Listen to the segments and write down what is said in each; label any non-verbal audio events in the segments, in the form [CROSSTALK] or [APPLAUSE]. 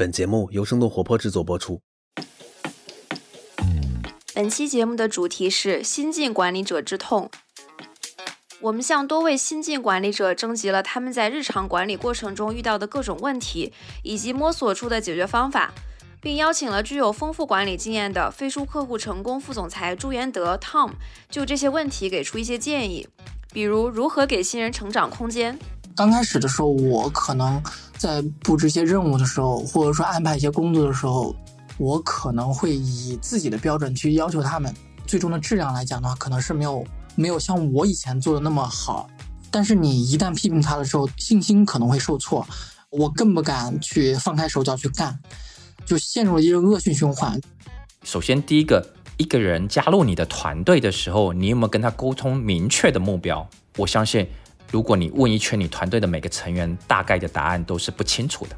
本节目由生动活泼制作播出。本期节目的主题是新晋管理者之痛。我们向多位新晋管理者征集了他们在日常管理过程中遇到的各种问题，以及摸索出的解决方法，并邀请了具有丰富管理经验的飞书客户成功副总裁朱元德 Tom 就这些问题给出一些建议，比如如何给新人成长空间。刚开始的时候，我可能在布置一些任务的时候，或者说安排一些工作的时候，我可能会以自己的标准去要求他们。最终的质量来讲的话，可能是没有没有像我以前做的那么好。但是你一旦批评他的时候，信心可能会受挫，我更不敢去放开手脚去干，就陷入了一个恶性循环。首先，第一个，一个人加入你的团队的时候，你有没有跟他沟通明确的目标？我相信。如果你问一圈你团队的每个成员，大概的答案都是不清楚的。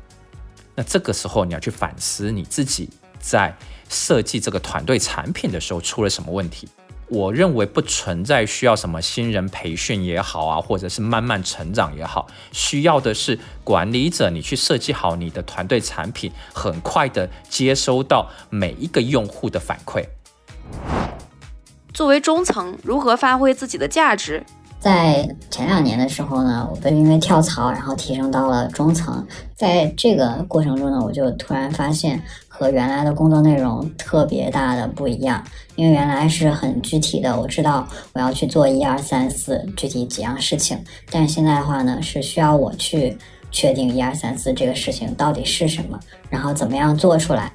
那这个时候你要去反思你自己在设计这个团队产品的时候出了什么问题。我认为不存在需要什么新人培训也好啊，或者是慢慢成长也好，需要的是管理者你去设计好你的团队产品，很快的接收到每一个用户的反馈。作为中层，如何发挥自己的价值？在前两年的时候呢，我被因为跳槽，然后提升到了中层。在这个过程中呢，我就突然发现和原来的工作内容特别大的不一样。因为原来是很具体的，我知道我要去做一二三四具体几样事情，但现在的话呢，是需要我去确定一二三四这个事情到底是什么，然后怎么样做出来。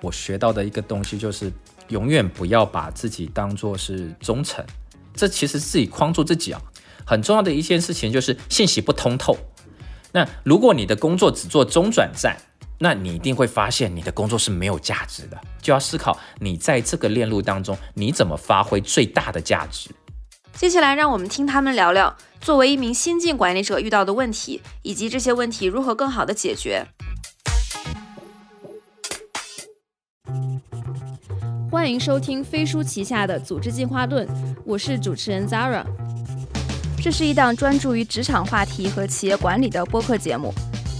我学到的一个东西就是，永远不要把自己当做是中层。这其实自己框住自己啊，很重要的一件事情就是信息不通透。那如果你的工作只做中转站，那你一定会发现你的工作是没有价值的。就要思考你在这个链路当中，你怎么发挥最大的价值。接下来，让我们听他们聊聊作为一名新晋管理者遇到的问题，以及这些问题如何更好的解决。欢迎收听飞书旗下的《组织进化论》，我是主持人 Zara。这是一档专注于职场话题和企业管理的播客节目。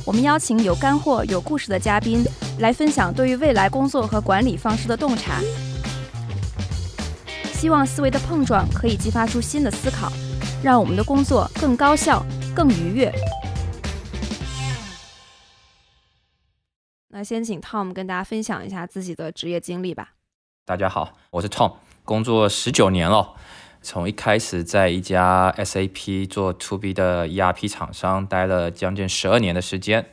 我们邀请有干货、有故事的嘉宾来分享对于未来工作和管理方式的洞察。希望思维的碰撞可以激发出新的思考，让我们的工作更高效、更愉悦。那先请 Tom 跟大家分享一下自己的职业经历吧。大家好，我是 Tom，工作十九年了，从一开始在一家 SAP 做 To B 的 ERP 厂商待了将近十二年的时间，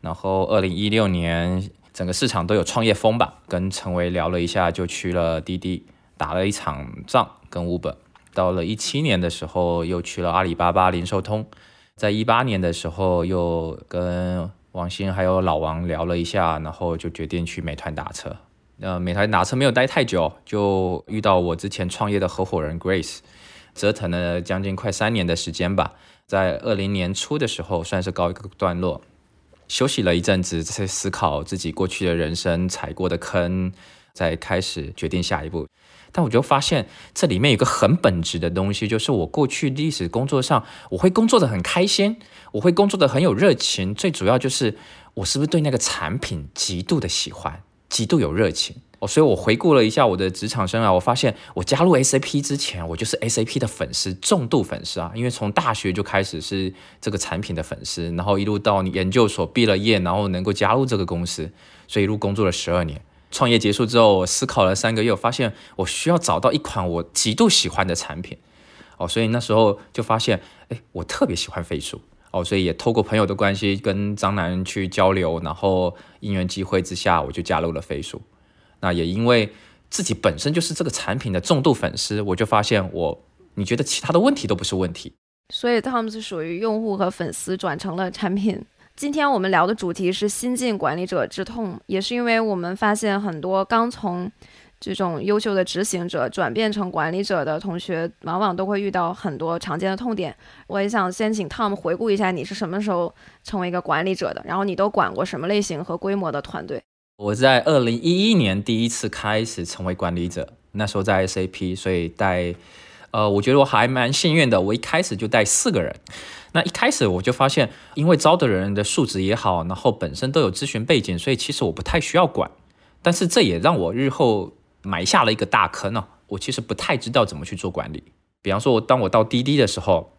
然后二零一六年整个市场都有创业风吧，跟陈维聊了一下，就去了滴滴打了一场仗，跟 Uber。到了一七年的时候，又去了阿里巴巴零售通，在一八年的时候又跟王鑫还有老王聊了一下，然后就决定去美团打车。呃，美团打车没有待太久，就遇到我之前创业的合伙人 Grace，折腾了将近快三年的时间吧。在二零年初的时候，算是告一个段落，休息了一阵子，在思考自己过去的人生踩过的坑，再开始决定下一步。但我就发现这里面有个很本质的东西，就是我过去历史工作上，我会工作的很开心，我会工作的很有热情，最主要就是我是不是对那个产品极度的喜欢。极度有热情哦，所以我回顾了一下我的职场生涯，我发现我加入 SAP 之前，我就是 SAP 的粉丝，重度粉丝啊。因为从大学就开始是这个产品的粉丝，然后一路到研究所毕了业，然后能够加入这个公司，所以一路工作了十二年。创业结束之后，我思考了三个月，我发现我需要找到一款我极度喜欢的产品哦，所以那时候就发现，哎，我特别喜欢飞书。哦，所以也透过朋友的关系跟张楠去交流，然后因缘机会之下，我就加入了飞书。那也因为自己本身就是这个产品的重度粉丝，我就发现我，你觉得其他的问题都不是问题。所以他们是属于用户和粉丝转成了产品。今天我们聊的主题是新晋管理者之痛，也是因为我们发现很多刚从。这种优秀的执行者转变成管理者的同学，往往都会遇到很多常见的痛点。我也想先请 Tom 回顾一下，你是什么时候成为一个管理者的？然后你都管过什么类型和规模的团队？我在二零一一年第一次开始成为管理者，那时候在 SAP，所以带呃，我觉得我还蛮幸运的，我一开始就带四个人。那一开始我就发现，因为招的人的素质也好，然后本身都有咨询背景，所以其实我不太需要管。但是这也让我日后埋下了一个大坑呢。我其实不太知道怎么去做管理。比方说，我当我到滴滴的时候，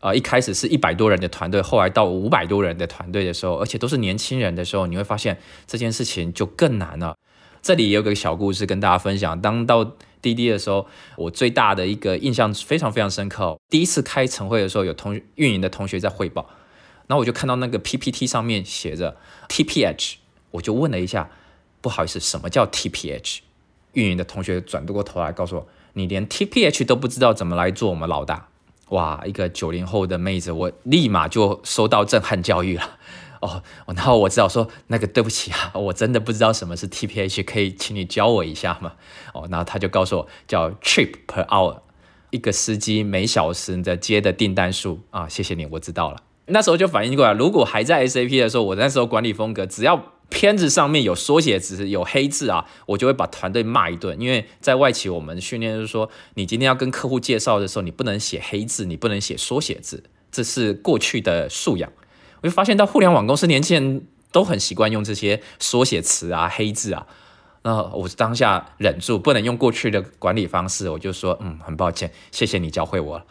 呃，一开始是一百多人的团队，后来到五百多人的团队的时候，而且都是年轻人的时候，你会发现这件事情就更难了。这里也有个小故事跟大家分享。当到滴滴的时候，我最大的一个印象非常非常深刻。第一次开晨会的时候，有同运营的同学在汇报，然后我就看到那个 PPT 上面写着 TPH，我就问了一下，不好意思，什么叫 TPH？运营的同学转过头来告诉我，你连 TPH 都不知道怎么来做我们老大。哇，一个九零后的妹子，我立马就收到震撼教育了。[LAUGHS] 哦，然后我只好说那个对不起啊，[LAUGHS] 我真的不知道什么是 TPH，可以请你教我一下吗？哦，然后他就告诉我叫 trip per hour，一个司机每小时的接的订单数啊。谢谢你，我知道了。那时候就反应过来，如果还在 SAP 的时候，我那时候管理风格，只要片子上面有缩写字、有黑字啊，我就会把团队骂一顿。因为在外企，我们训练就是说，你今天要跟客户介绍的时候，你不能写黑字，你不能写缩写字，这是过去的素养。我就发现到互联网公司，年轻人都很习惯用这些缩写词啊、黑字啊。那我当下忍住，不能用过去的管理方式，我就说，嗯，很抱歉，谢谢你教会我了。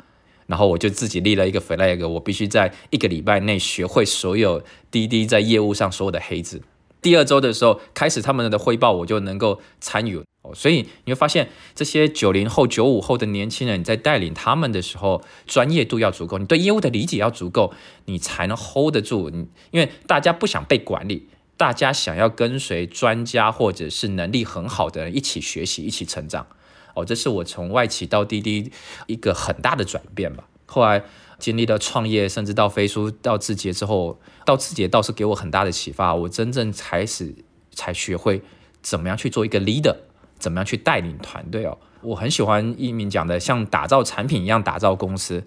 然后我就自己立了一个 flag，我必须在一个礼拜内学会所有滴滴在业务上所有的黑字。第二周的时候开始他们的汇报，我就能够参与哦。所以你会发现，这些九零后、九五后的年轻人，在带领他们的时候，专业度要足够，你对业务的理解要足够，你才能 hold 得住。你因为大家不想被管理，大家想要跟随专家或者是能力很好的人一起学习、一起成长。哦，这是我从外企到滴滴一个很大的转变吧。后来。经历了创业，甚至到飞书到字节之后，到字节倒是给我很大的启发。我真正开始才学会怎么样去做一个 leader，怎么样去带领团队哦。我很喜欢一鸣讲的，像打造产品一样打造公司。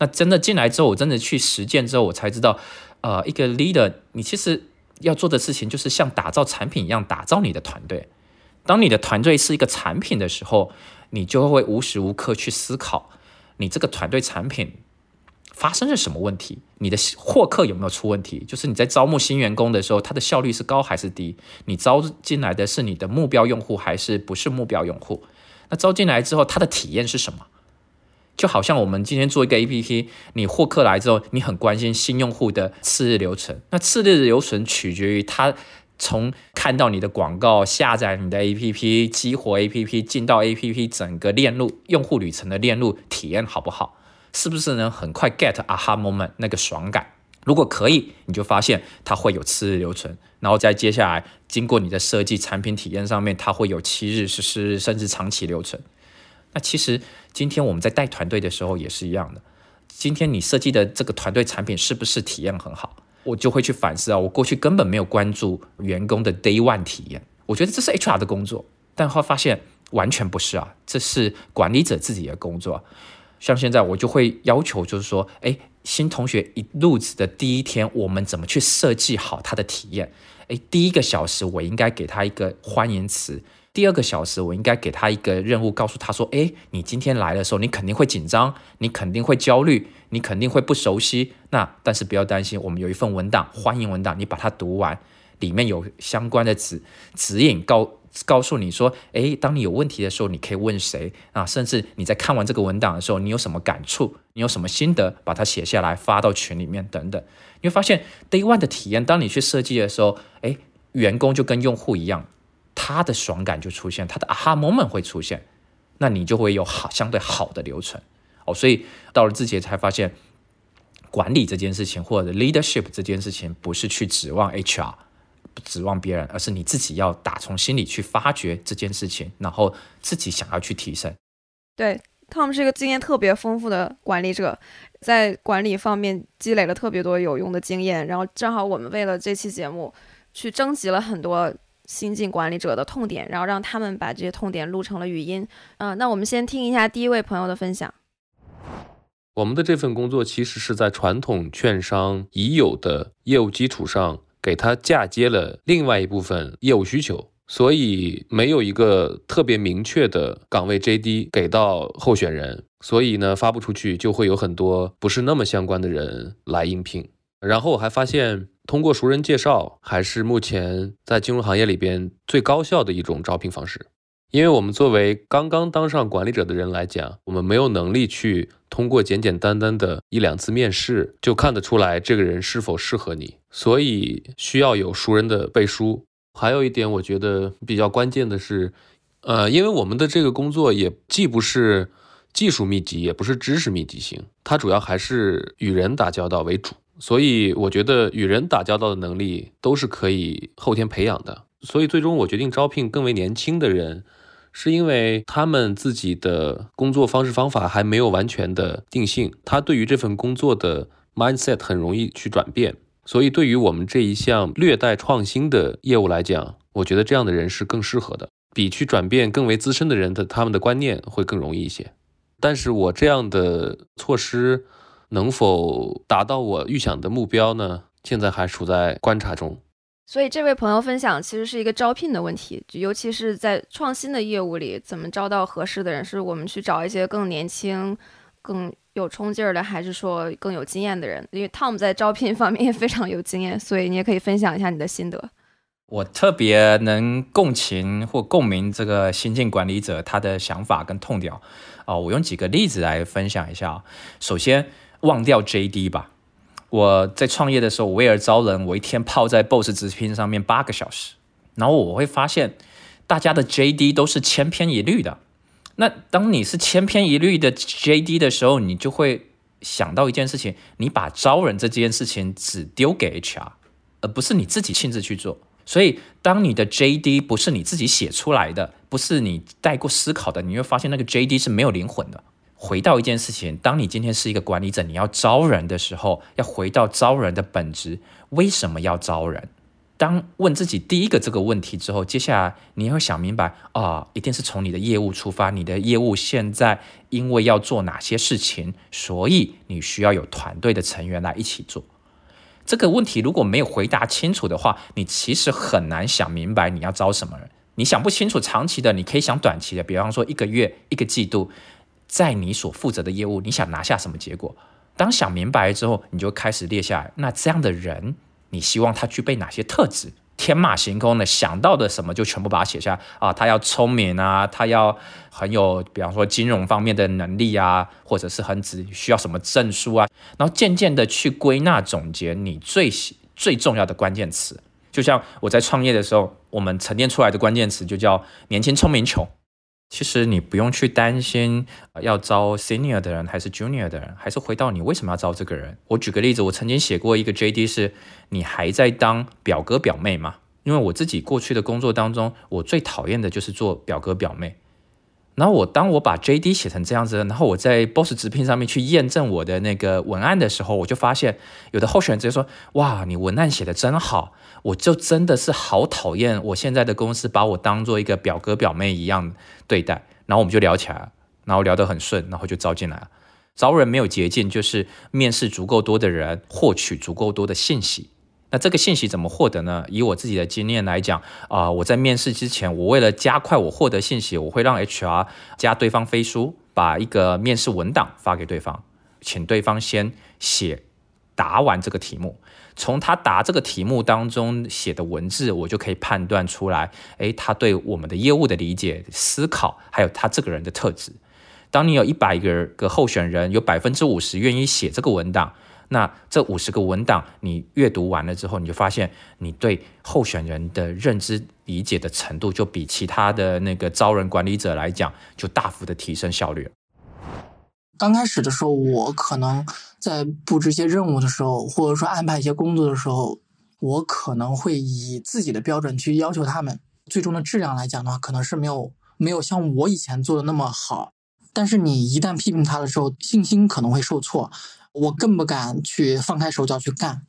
那真的进来之后，我真的去实践之后，我才知道，呃，一个 leader，你其实要做的事情就是像打造产品一样打造你的团队。当你的团队是一个产品的时候，你就会无时无刻去思考你这个团队产品。发生了什么问题？你的获客有没有出问题？就是你在招募新员工的时候，他的效率是高还是低？你招进来的是你的目标用户还是不是目标用户？那招进来之后，他的体验是什么？就好像我们今天做一个 APP，你获客来之后，你很关心新用户的次日流程。那次日流程取决于他从看到你的广告、下载你的 APP、激活 APP、进到 APP 整个链路用户旅程的链路体验好不好？是不是能很快 get aha moment 那个爽感？如果可以，你就发现它会有次日留存，然后再接下来经过你的设计产品体验上面，它会有七日、十四日甚至长期留存。那其实今天我们在带团队的时候也是一样的。今天你设计的这个团队产品是不是体验很好？我就会去反思啊，我过去根本没有关注员工的 day one 体验，我觉得这是 HR 的工作，但后发现完全不是啊，这是管理者自己的工作。像现在我就会要求，就是说，哎，新同学一入职的第一天，我们怎么去设计好他的体验？哎，第一个小时我应该给他一个欢迎词，第二个小时我应该给他一个任务，告诉他说，哎，你今天来的时候，你肯定会紧张，你肯定会焦虑，你肯定会不熟悉。那但是不要担心，我们有一份文档，欢迎文档，你把它读完，里面有相关的指指引告。告诉你说，诶，当你有问题的时候，你可以问谁啊？甚至你在看完这个文档的时候，你有什么感触？你有什么心得？把它写下来，发到群里面等等。你会发现，Day One 的体验，当你去设计的时候，诶，员工就跟用户一样，他的爽感就出现，他的 Aha Moment 会出现，那你就会有好相对好的流程哦。所以到了自己才发现，管理这件事情或者 Leadership 这件事情，不是去指望 HR。指望别人，而是你自己要打从心里去发掘这件事情，然后自己想要去提升。对，Tom 是一个经验特别丰富的管理者，在管理方面积累了特别多有用的经验。然后正好我们为了这期节目，去征集了很多新进管理者的痛点，然后让他们把这些痛点录成了语音。嗯，那我们先听一下第一位朋友的分享。我们的这份工作其实是在传统券商已有的业务基础上。给他嫁接了另外一部分业务需求，所以没有一个特别明确的岗位 JD 给到候选人，所以呢发不出去，就会有很多不是那么相关的人来应聘。然后我还发现，通过熟人介绍还是目前在金融行业里边最高效的一种招聘方式。因为我们作为刚刚当上管理者的人来讲，我们没有能力去通过简简单单的一两次面试就看得出来这个人是否适合你，所以需要有熟人的背书。还有一点，我觉得比较关键的是，呃，因为我们的这个工作也既不是技术密集，也不是知识密集型，它主要还是与人打交道为主，所以我觉得与人打交道的能力都是可以后天培养的。所以最终我决定招聘更为年轻的人。是因为他们自己的工作方式方法还没有完全的定性，他对于这份工作的 mindset 很容易去转变，所以对于我们这一项略带创新的业务来讲，我觉得这样的人是更适合的，比去转变更为资深的人的他们的观念会更容易一些。但是我这样的措施能否达到我预想的目标呢？现在还处在观察中。所以这位朋友分享，其实是一个招聘的问题，尤其是在创新的业务里，怎么招到合适的人？是我们去找一些更年轻、更有冲劲儿的，还是说更有经验的人？因为 Tom 在招聘方面也非常有经验，所以你也可以分享一下你的心得。我特别能共情或共鸣这个新晋管理者他的想法跟痛点啊，我用几个例子来分享一下。首先，忘掉 JD 吧。我在创业的时候，我为了招人，我一天泡在 Boss 直聘上面八个小时，然后我会发现，大家的 JD 都是千篇一律的。那当你是千篇一律的 JD 的时候，你就会想到一件事情：你把招人这件事情只丢给 HR，而不是你自己亲自去做。所以，当你的 JD 不是你自己写出来的，不是你带过思考的，你会发现那个 JD 是没有灵魂的。回到一件事情，当你今天是一个管理者，你要招人的时候，要回到招人的本质，为什么要招人？当问自己第一个这个问题之后，接下来你会想明白啊，一定是从你的业务出发，你的业务现在因为要做哪些事情，所以你需要有团队的成员来一起做。这个问题如果没有回答清楚的话，你其实很难想明白你要招什么人。你想不清楚长期的，你可以想短期的，比方说一个月、一个季度。在你所负责的业务，你想拿下什么结果？当想明白之后，你就开始列下来。那这样的人，你希望他具备哪些特质？天马行空的想到的什么就全部把它写下啊！他要聪明啊，他要很有，比方说金融方面的能力啊，或者是很只需要什么证书啊。然后渐渐的去归纳总结你最最重要的关键词。就像我在创业的时候，我们沉淀出来的关键词就叫年轻、聪明、穷。其实你不用去担心要招 senior 的人还是 junior 的人，还是回到你为什么要招这个人。我举个例子，我曾经写过一个 JD，是你还在当表哥表妹吗？因为我自己过去的工作当中，我最讨厌的就是做表哥表妹。然后我当我把 JD 写成这样子，然后我在 Boss 直聘上面去验证我的那个文案的时候，我就发现有的候选人直接说：“哇，你文案写的真好！”我就真的是好讨厌我现在的公司把我当做一个表哥表妹一样对待。然后我们就聊起来，然后聊得很顺，然后就招进来了。招人没有捷径，就是面试足够多的人，获取足够多的信息。那这个信息怎么获得呢？以我自己的经验来讲，啊，我在面试之前，我为了加快我获得信息，我会让 HR 加对方飞书，把一个面试文档发给对方，请对方先写答完这个题目。从他答这个题目当中写的文字，我就可以判断出来，诶，他对我们的业务的理解、思考，还有他这个人的特质。当你有一百个个候选人，有百分之五十愿意写这个文档。那这五十个文档，你阅读完了之后，你就发现你对候选人的认知理解的程度，就比其他的那个招人管理者来讲，就大幅的提升效率。刚开始的时候，我可能在布置一些任务的时候，或者说安排一些工作的时候，我可能会以自己的标准去要求他们，最终的质量来讲的话，可能是没有没有像我以前做的那么好。但是你一旦批评他的时候，信心可能会受挫。我更不敢去放开手脚去干，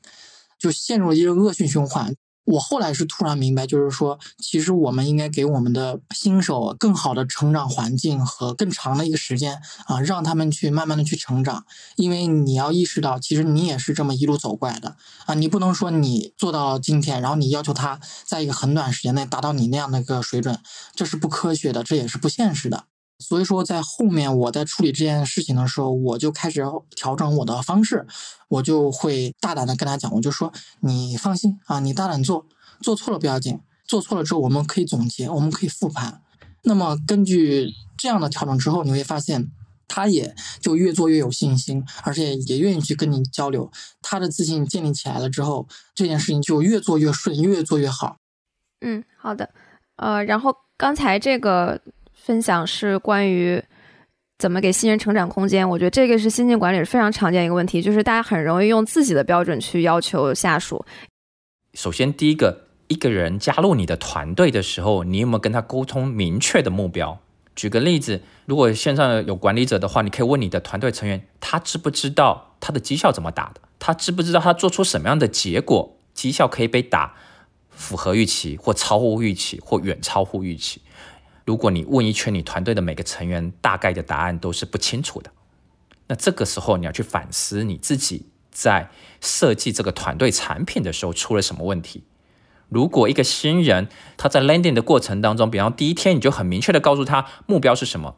就陷入了一个恶性循环。我后来是突然明白，就是说，其实我们应该给我们的新手更好的成长环境和更长的一个时间啊，让他们去慢慢的去成长。因为你要意识到，其实你也是这么一路走过来的啊，你不能说你做到今天，然后你要求他在一个很短时间内达到你那样的一个水准，这是不科学的，这也是不现实的。所以说，在后面我在处理这件事情的时候，我就开始调整我的方式，我就会大胆的跟他讲，我就说你放心啊，你大胆做，做错了不要紧，做错了之后我们可以总结，我们可以复盘。那么根据这样的调整之后，你会发现他也就越做越有信心，而且也愿意去跟你交流。他的自信建立起来了之后，这件事情就越做越顺，越做越好。嗯，好的，呃，然后刚才这个。分享是关于怎么给新人成长空间。我觉得这个是新进管理是非常常见一个问题，就是大家很容易用自己的标准去要求下属。首先，第一个，一个人加入你的团队的时候，你有没有跟他沟通明确的目标？举个例子，如果线上有管理者的话，你可以问你的团队成员，他知不知道他的绩效怎么打的？他知不知道他做出什么样的结果，绩效可以被打符合预期，或超乎预期，或远超乎预期？如果你问一圈你团队的每个成员，大概的答案都是不清楚的，那这个时候你要去反思你自己在设计这个团队产品的时候出了什么问题。如果一个新人他在 landing 的过程当中，比方第一天你就很明确的告诉他目标是什么。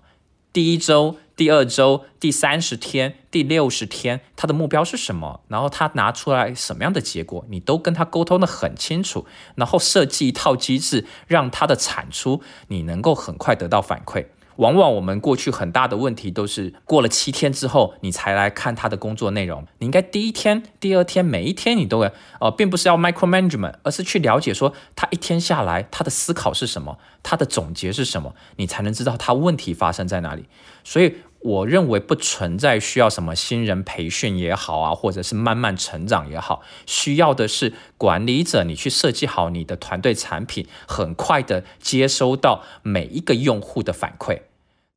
第一周、第二周、第三十天、第六十天，他的目标是什么？然后他拿出来什么样的结果，你都跟他沟通的很清楚，然后设计一套机制，让他的产出你能够很快得到反馈。往往我们过去很大的问题都是过了七天之后，你才来看他的工作内容。你应该第一天、第二天，每一天你都要，呃，并不是要 micro management，而是去了解说他一天下来他的思考是什么，他的总结是什么，你才能知道他问题发生在哪里。所以我认为不存在需要什么新人培训也好啊，或者是慢慢成长也好，需要的是管理者你去设计好你的团队产品，很快的接收到每一个用户的反馈。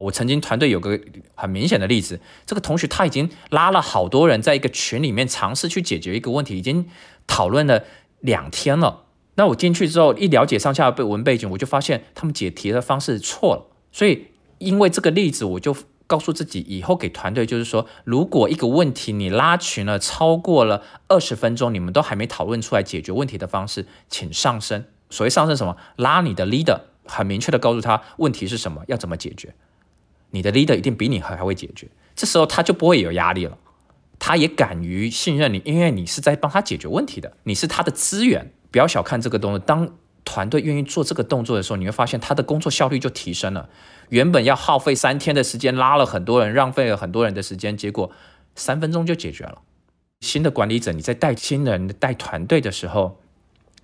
我曾经团队有个很明显的例子，这个同学他已经拉了好多人在一个群里面尝试去解决一个问题，已经讨论了两天了。那我进去之后一了解上下文背景，我就发现他们解题的方式错了。所以因为这个例子，我就告诉自己以后给团队就是说，如果一个问题你拉群了超过了二十分钟，你们都还没讨论出来解决问题的方式，请上升。所谓上升什么？拉你的 leader，很明确的告诉他问题是什么，要怎么解决。你的 leader 一定比你还还会解决，这时候他就不会有压力了，他也敢于信任你，因为你是在帮他解决问题的，你是他的资源。不要小看这个东西，当团队愿意做这个动作的时候，你会发现他的工作效率就提升了。原本要耗费三天的时间，拉了很多人，浪费了很多人的时间，结果三分钟就解决了。新的管理者，你在带新人、带团队的时候。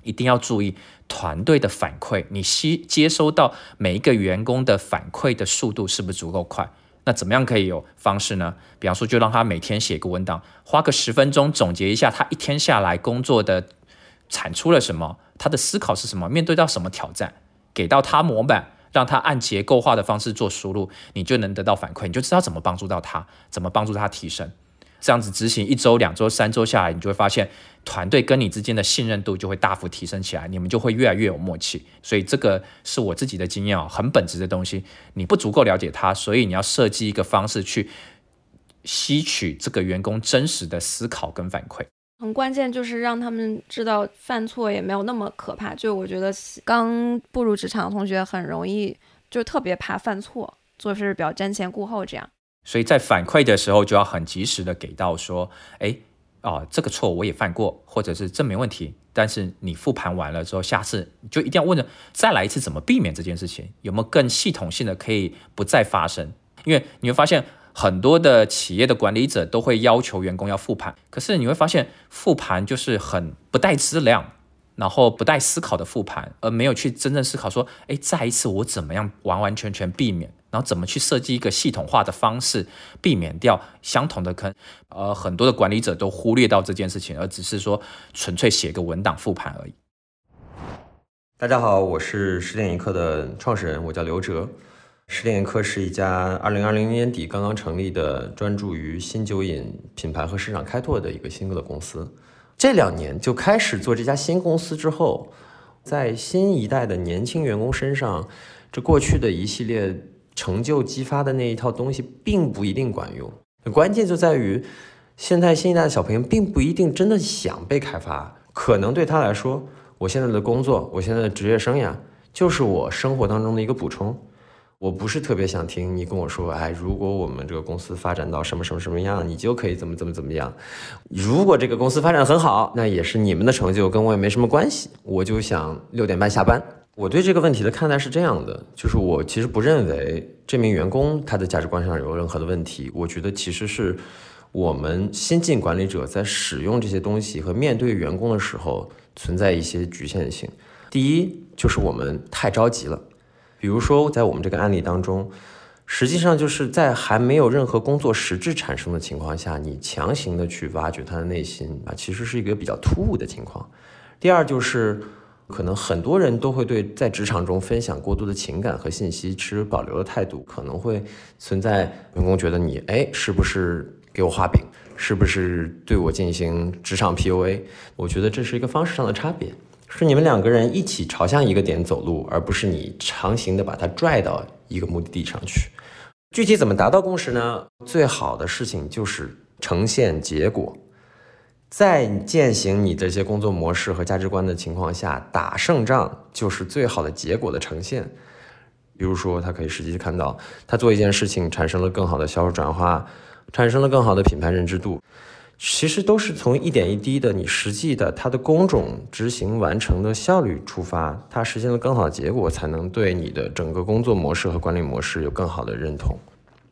一定要注意团队的反馈，你吸接收到每一个员工的反馈的速度是不是足够快？那怎么样可以有方式呢？比方说，就让他每天写个文档，花个十分钟总结一下他一天下来工作的产出了什么，他的思考是什么，面对到什么挑战，给到他模板，让他按结构化的方式做输入，你就能得到反馈，你就知道怎么帮助到他，怎么帮助他提升。这样子执行一周、两周、三周下来，你就会发现团队跟你之间的信任度就会大幅提升起来，你们就会越来越有默契。所以这个是我自己的经验啊，很本质的东西。你不足够了解他，所以你要设计一个方式去吸取这个员工真实的思考跟反馈。很关键就是让他们知道犯错也没有那么可怕。就我觉得刚步入职场的同学很容易就特别怕犯错，做事比较瞻前顾后这样。所以在反馈的时候就要很及时的给到说，哎，啊，这个错我也犯过，或者是这没问题。但是你复盘完了之后，下次就一定要问着再来一次，怎么避免这件事情？有没有更系统性的可以不再发生？因为你会发现很多的企业的管理者都会要求员工要复盘，可是你会发现复盘就是很不带质量。然后不带思考的复盘，而没有去真正思考说，哎，再一次我怎么样完完全全避免，然后怎么去设计一个系统化的方式，避免掉相同的坑。呃，很多的管理者都忽略到这件事情，而只是说纯粹写个文档复盘而已。大家好，我是十点一刻的创始人，我叫刘哲。十点一刻是一家二零二零年底刚刚成立的，专注于新酒饮品牌和市场开拓的一个新的公司。这两年就开始做这家新公司之后，在新一代的年轻员工身上，这过去的一系列成就激发的那一套东西，并不一定管用。关键就在于，现在新一代的小朋友并不一定真的想被开发，可能对他来说，我现在的工作，我现在的职业生涯，就是我生活当中的一个补充。我不是特别想听你跟我说，哎，如果我们这个公司发展到什么什么什么样，你就可以怎么怎么怎么样。如果这个公司发展很好，那也是你们的成就，跟我也没什么关系。我就想六点半下班。我对这个问题的看待是这样的，就是我其实不认为这名员工他的价值观上有任何的问题。我觉得其实是我们新进管理者在使用这些东西和面对员工的时候存在一些局限性。第一，就是我们太着急了。比如说，在我们这个案例当中，实际上就是在还没有任何工作实质产生的情况下，你强行的去挖掘他的内心啊，其实是一个比较突兀的情况。第二就是，可能很多人都会对在职场中分享过多的情感和信息持保留的态度，可能会存在员工觉得你哎是不是给我画饼，是不是对我进行职场 PUA？我觉得这是一个方式上的差别。是你们两个人一起朝向一个点走路，而不是你强行的把他拽到一个目的地上去。具体怎么达到共识呢？最好的事情就是呈现结果，在践行你这些工作模式和价值观的情况下，打胜仗就是最好的结果的呈现。比如说，他可以实际看到他做一件事情产生了更好的销售转化，产生了更好的品牌认知度。其实都是从一点一滴的你实际的它的工种执行完成的效率出发，它实现了更好的结果，才能对你的整个工作模式和管理模式有更好的认同。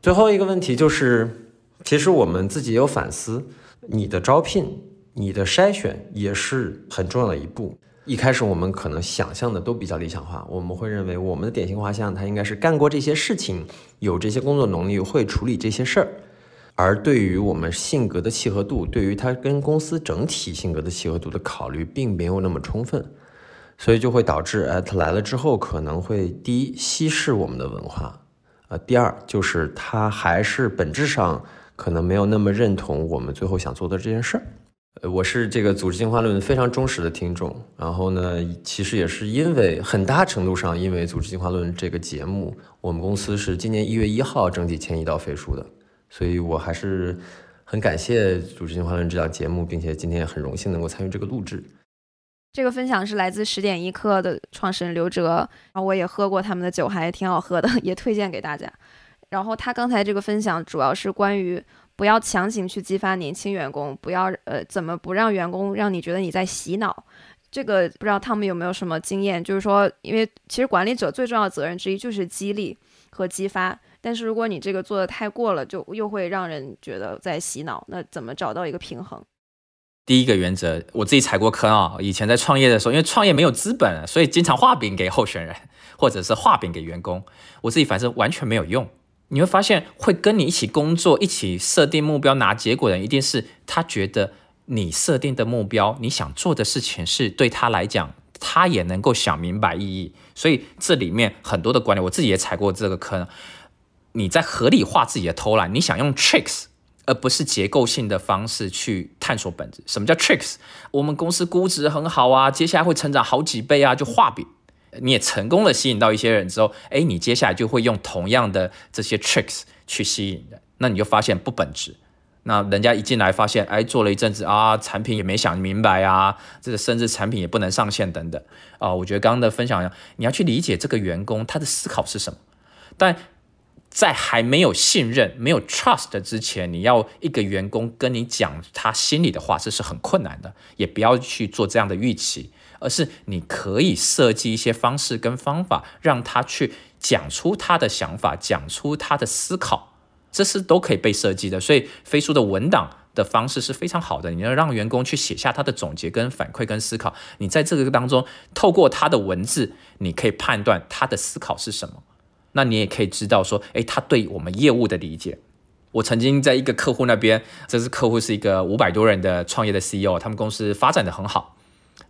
最后一个问题就是，其实我们自己有反思，你的招聘、你的筛选也是很重要的一步。一开始我们可能想象的都比较理想化，我们会认为我们的典型画像他应该是干过这些事情，有这些工作能力，会处理这些事儿。而对于我们性格的契合度，对于他跟公司整体性格的契合度的考虑，并没有那么充分，所以就会导致，哎，他来了之后可能会第一稀释我们的文化，呃，第二就是他还是本质上可能没有那么认同我们最后想做的这件事儿。呃，我是这个组织进化论非常忠实的听众，然后呢，其实也是因为很大程度上因为组织进化论这个节目，我们公司是今年一月一号整体迁移到飞书的。所以我还是很感谢《组织进化论》这档节目，并且今天也很荣幸能够参与这个录制。这个分享是来自十点一刻的创始人刘哲，然后我也喝过他们的酒，还挺好喝的，[LAUGHS] 也推荐给大家。然后他刚才这个分享主要是关于不要强行去激发年轻员工，不要呃怎么不让员工让你觉得你在洗脑。这个不知道他们有没有什么经验？就是说，因为其实管理者最重要的责任之一就是激励和激发。但是如果你这个做的太过了，就又会让人觉得在洗脑。那怎么找到一个平衡？第一个原则，我自己踩过坑啊。以前在创业的时候，因为创业没有资本，所以经常画饼给候选人，或者是画饼给员工。我自己反正完全没有用。你会发现，会跟你一起工作、一起设定目标、拿结果的人，一定是他觉得你设定的目标、你想做的事情是对他来讲，他也能够想明白意义。所以这里面很多的管理，我自己也踩过这个坑。你在合理化自己的偷懒，你想用 tricks 而不是结构性的方式去探索本质。什么叫 tricks？我们公司估值很好啊，接下来会成长好几倍啊，就画饼。你也成功的吸引到一些人之后，哎，你接下来就会用同样的这些 tricks 去吸引人，那你就发现不本质。那人家一进来发现，哎，做了一阵子啊，产品也没想明白啊，这个甚至产品也不能上线等等啊。我觉得刚刚的分享，你要去理解这个员工他的思考是什么，但。在还没有信任、没有 trust 之前，你要一个员工跟你讲他心里的话，这是很困难的。也不要去做这样的预期，而是你可以设计一些方式跟方法，让他去讲出他的想法，讲出他的思考，这是都可以被设计的。所以飞书的文档的方式是非常好的，你要让员工去写下他的总结、跟反馈、跟思考。你在这个当中，透过他的文字，你可以判断他的思考是什么。那你也可以知道说，诶，他对我们业务的理解。我曾经在一个客户那边，这是客户是一个五百多人的创业的 CEO，他们公司发展的很好。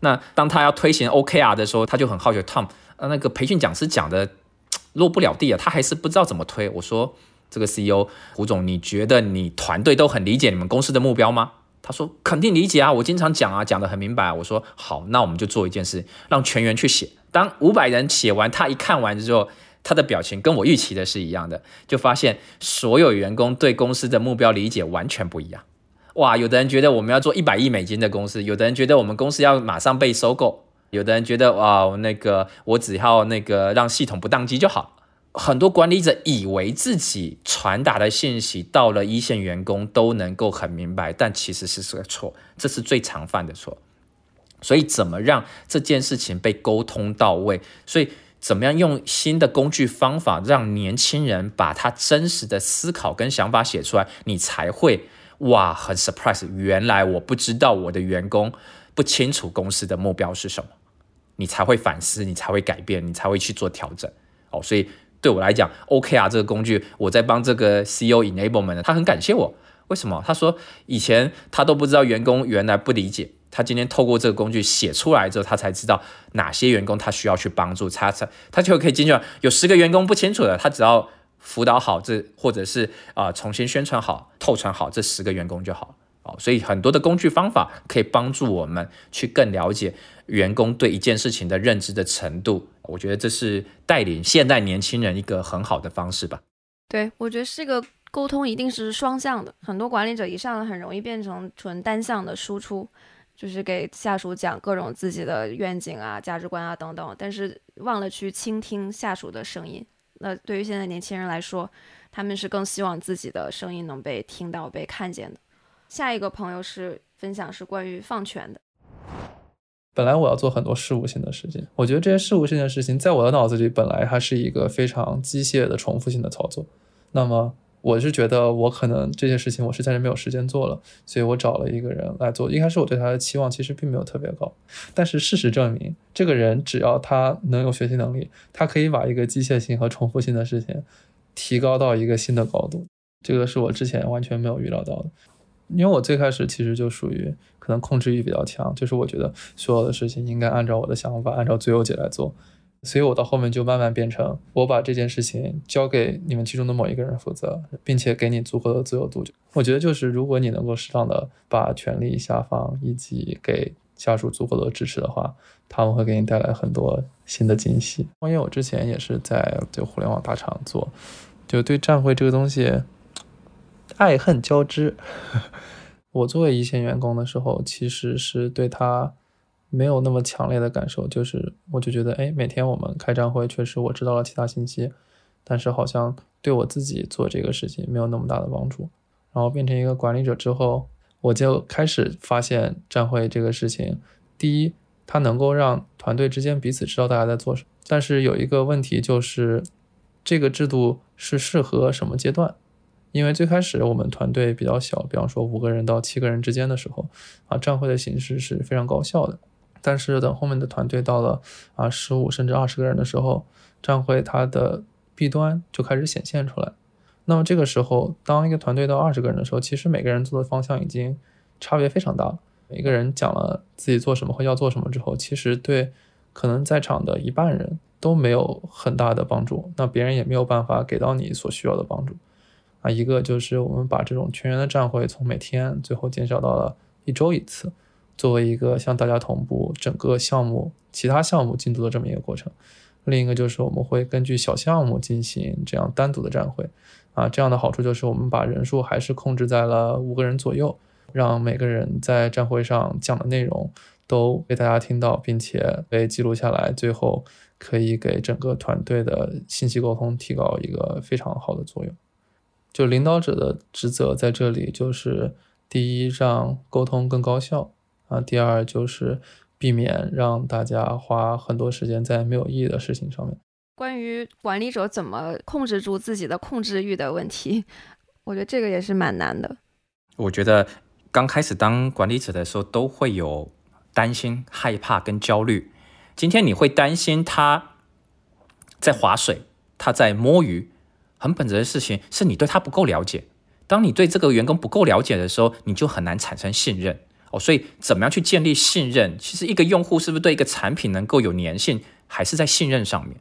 那当他要推行 OKR 的时候，他就很好奇，Tom，呃，那个培训讲师讲的 [TSK] 落不了地啊，他还是不知道怎么推。我说，这个 CEO 胡总，你觉得你团队都很理解你们公司的目标吗？他说肯定理解啊，我经常讲啊，讲得很明白。我说好，那我们就做一件事，让全员去写。当五百人写完，他一看完之后，他的表情跟我预期的是一样的，就发现所有员工对公司的目标理解完全不一样。哇，有的人觉得我们要做一百亿美金的公司，有的人觉得我们公司要马上被收购，有的人觉得哇，那个我只要那个让系统不宕机就好。很多管理者以为自己传达的信息到了一线员工都能够很明白，但其实是个错，这是最常犯的错。所以，怎么让这件事情被沟通到位？所以，怎么样用新的工具方法，让年轻人把他真实的思考跟想法写出来，你才会哇，很 surprise，原来我不知道我的员工不清楚公司的目标是什么，你才会反思，你才会改变，你才会去做调整。哦，所以。对我来讲，OK 啊这个工具，我在帮这个 CEO enablement，他很感谢我。为什么？他说以前他都不知道员工原来不理解，他今天透过这个工具写出来之后，他才知道哪些员工他需要去帮助，他才他就可以进去。有十个员工不清楚的，他只要辅导好这，或者是啊重新宣传好、透传好这十个员工就好。哦，所以很多的工具方法可以帮助我们去更了解员工对一件事情的认知的程度。我觉得这是带领现代年轻人一个很好的方式吧。对，我觉得这个沟通一定是双向的。很多管理者一上来很容易变成纯单向的输出，就是给下属讲各种自己的愿景啊、价值观啊等等，但是忘了去倾听下属的声音。那对于现在年轻人来说，他们是更希望自己的声音能被听到、被看见的。下一个朋友是分享是关于放权的。本来我要做很多事务性的事情，我觉得这些事务性的事情在我的脑子里本来它是一个非常机械的重复性的操作。那么我是觉得我可能这些事情我实在是没有时间做了，所以我找了一个人来做。一开始我对他的期望其实并没有特别高，但是事实证明，这个人只要他能有学习能力，他可以把一个机械性和重复性的事情提高到一个新的高度。这个是我之前完全没有预料到的。因为我最开始其实就属于可能控制欲比较强，就是我觉得所有的事情应该按照我的想法，按照最优解来做，所以我到后面就慢慢变成我把这件事情交给你们其中的某一个人负责，并且给你足够的自由度。我觉得就是如果你能够适当的把权力下放，以及给下属足够的支持的话，他们会给你带来很多新的惊喜。因为我之前也是在就互联网大厂做，就对站会这个东西。爱恨交织。[LAUGHS] 我作为一线员工的时候，其实是对他没有那么强烈的感受，就是我就觉得，哎，每天我们开站会，确实我知道了其他信息，但是好像对我自己做这个事情没有那么大的帮助。然后变成一个管理者之后，我就开始发现站会这个事情，第一，它能够让团队之间彼此知道大家在做什么，但是有一个问题就是，这个制度是适合什么阶段？因为最开始我们团队比较小，比方说五个人到七个人之间的时候，啊，站会的形式是非常高效的。但是等后面的团队到了啊十五甚至二十个人的时候，站会它的弊端就开始显现出来。那么这个时候，当一个团队到二十个人的时候，其实每个人做的方向已经差别非常大了。每个人讲了自己做什么和要做什么之后，其实对可能在场的一半人都没有很大的帮助，那别人也没有办法给到你所需要的帮助。啊，一个就是我们把这种全员的站会从每天最后减少到了一周一次，作为一个向大家同步整个项目其他项目进度的这么一个过程。另一个就是我们会根据小项目进行这样单独的站会。啊，这样的好处就是我们把人数还是控制在了五个人左右，让每个人在站会上讲的内容都被大家听到，并且被记录下来，最后可以给整个团队的信息沟通提高一个非常好的作用。就领导者的职责在这里，就是第一让沟通更高效啊，第二就是避免让大家花很多时间在没有意义的事情上面。关于管理者怎么控制住自己的控制欲的问题，我觉得这个也是蛮难的。我觉得刚开始当管理者的时候，都会有担心、害怕跟焦虑。今天你会担心他在划水，他在摸鱼。很本质的事情是你对他不够了解。当你对这个员工不够了解的时候，你就很难产生信任哦。所以，怎么样去建立信任？其实，一个用户是不是对一个产品能够有粘性，还是在信任上面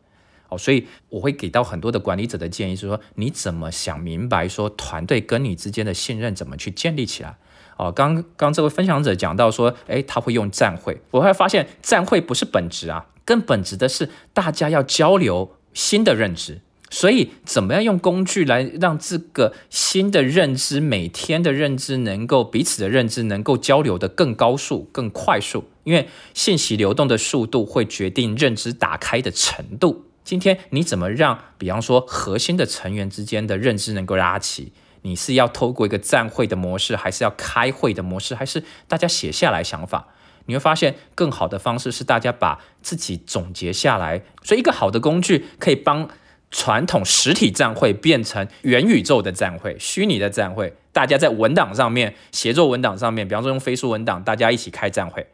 哦。所以，我会给到很多的管理者的建议，是说你怎么想明白，说团队跟你之间的信任怎么去建立起来哦，刚刚这位分享者讲到说，诶，他会用站会，我会发现站会不是本质啊，更本质的是大家要交流新的认知。所以，怎么样用工具来让这个新的认知、每天的认知能够彼此的认知能够交流的更高速、更快速？因为信息流动的速度会决定认知打开的程度。今天你怎么让，比方说核心的成员之间的认知能够拉齐？你是要透过一个站会的模式，还是要开会的模式，还是大家写下来想法？你会发现，更好的方式是大家把自己总结下来。所以，一个好的工具可以帮。传统实体站会变成元宇宙的站会，虚拟的站会，大家在文档上面协作，文档上面，比方说用飞书文档，大家一起开站会，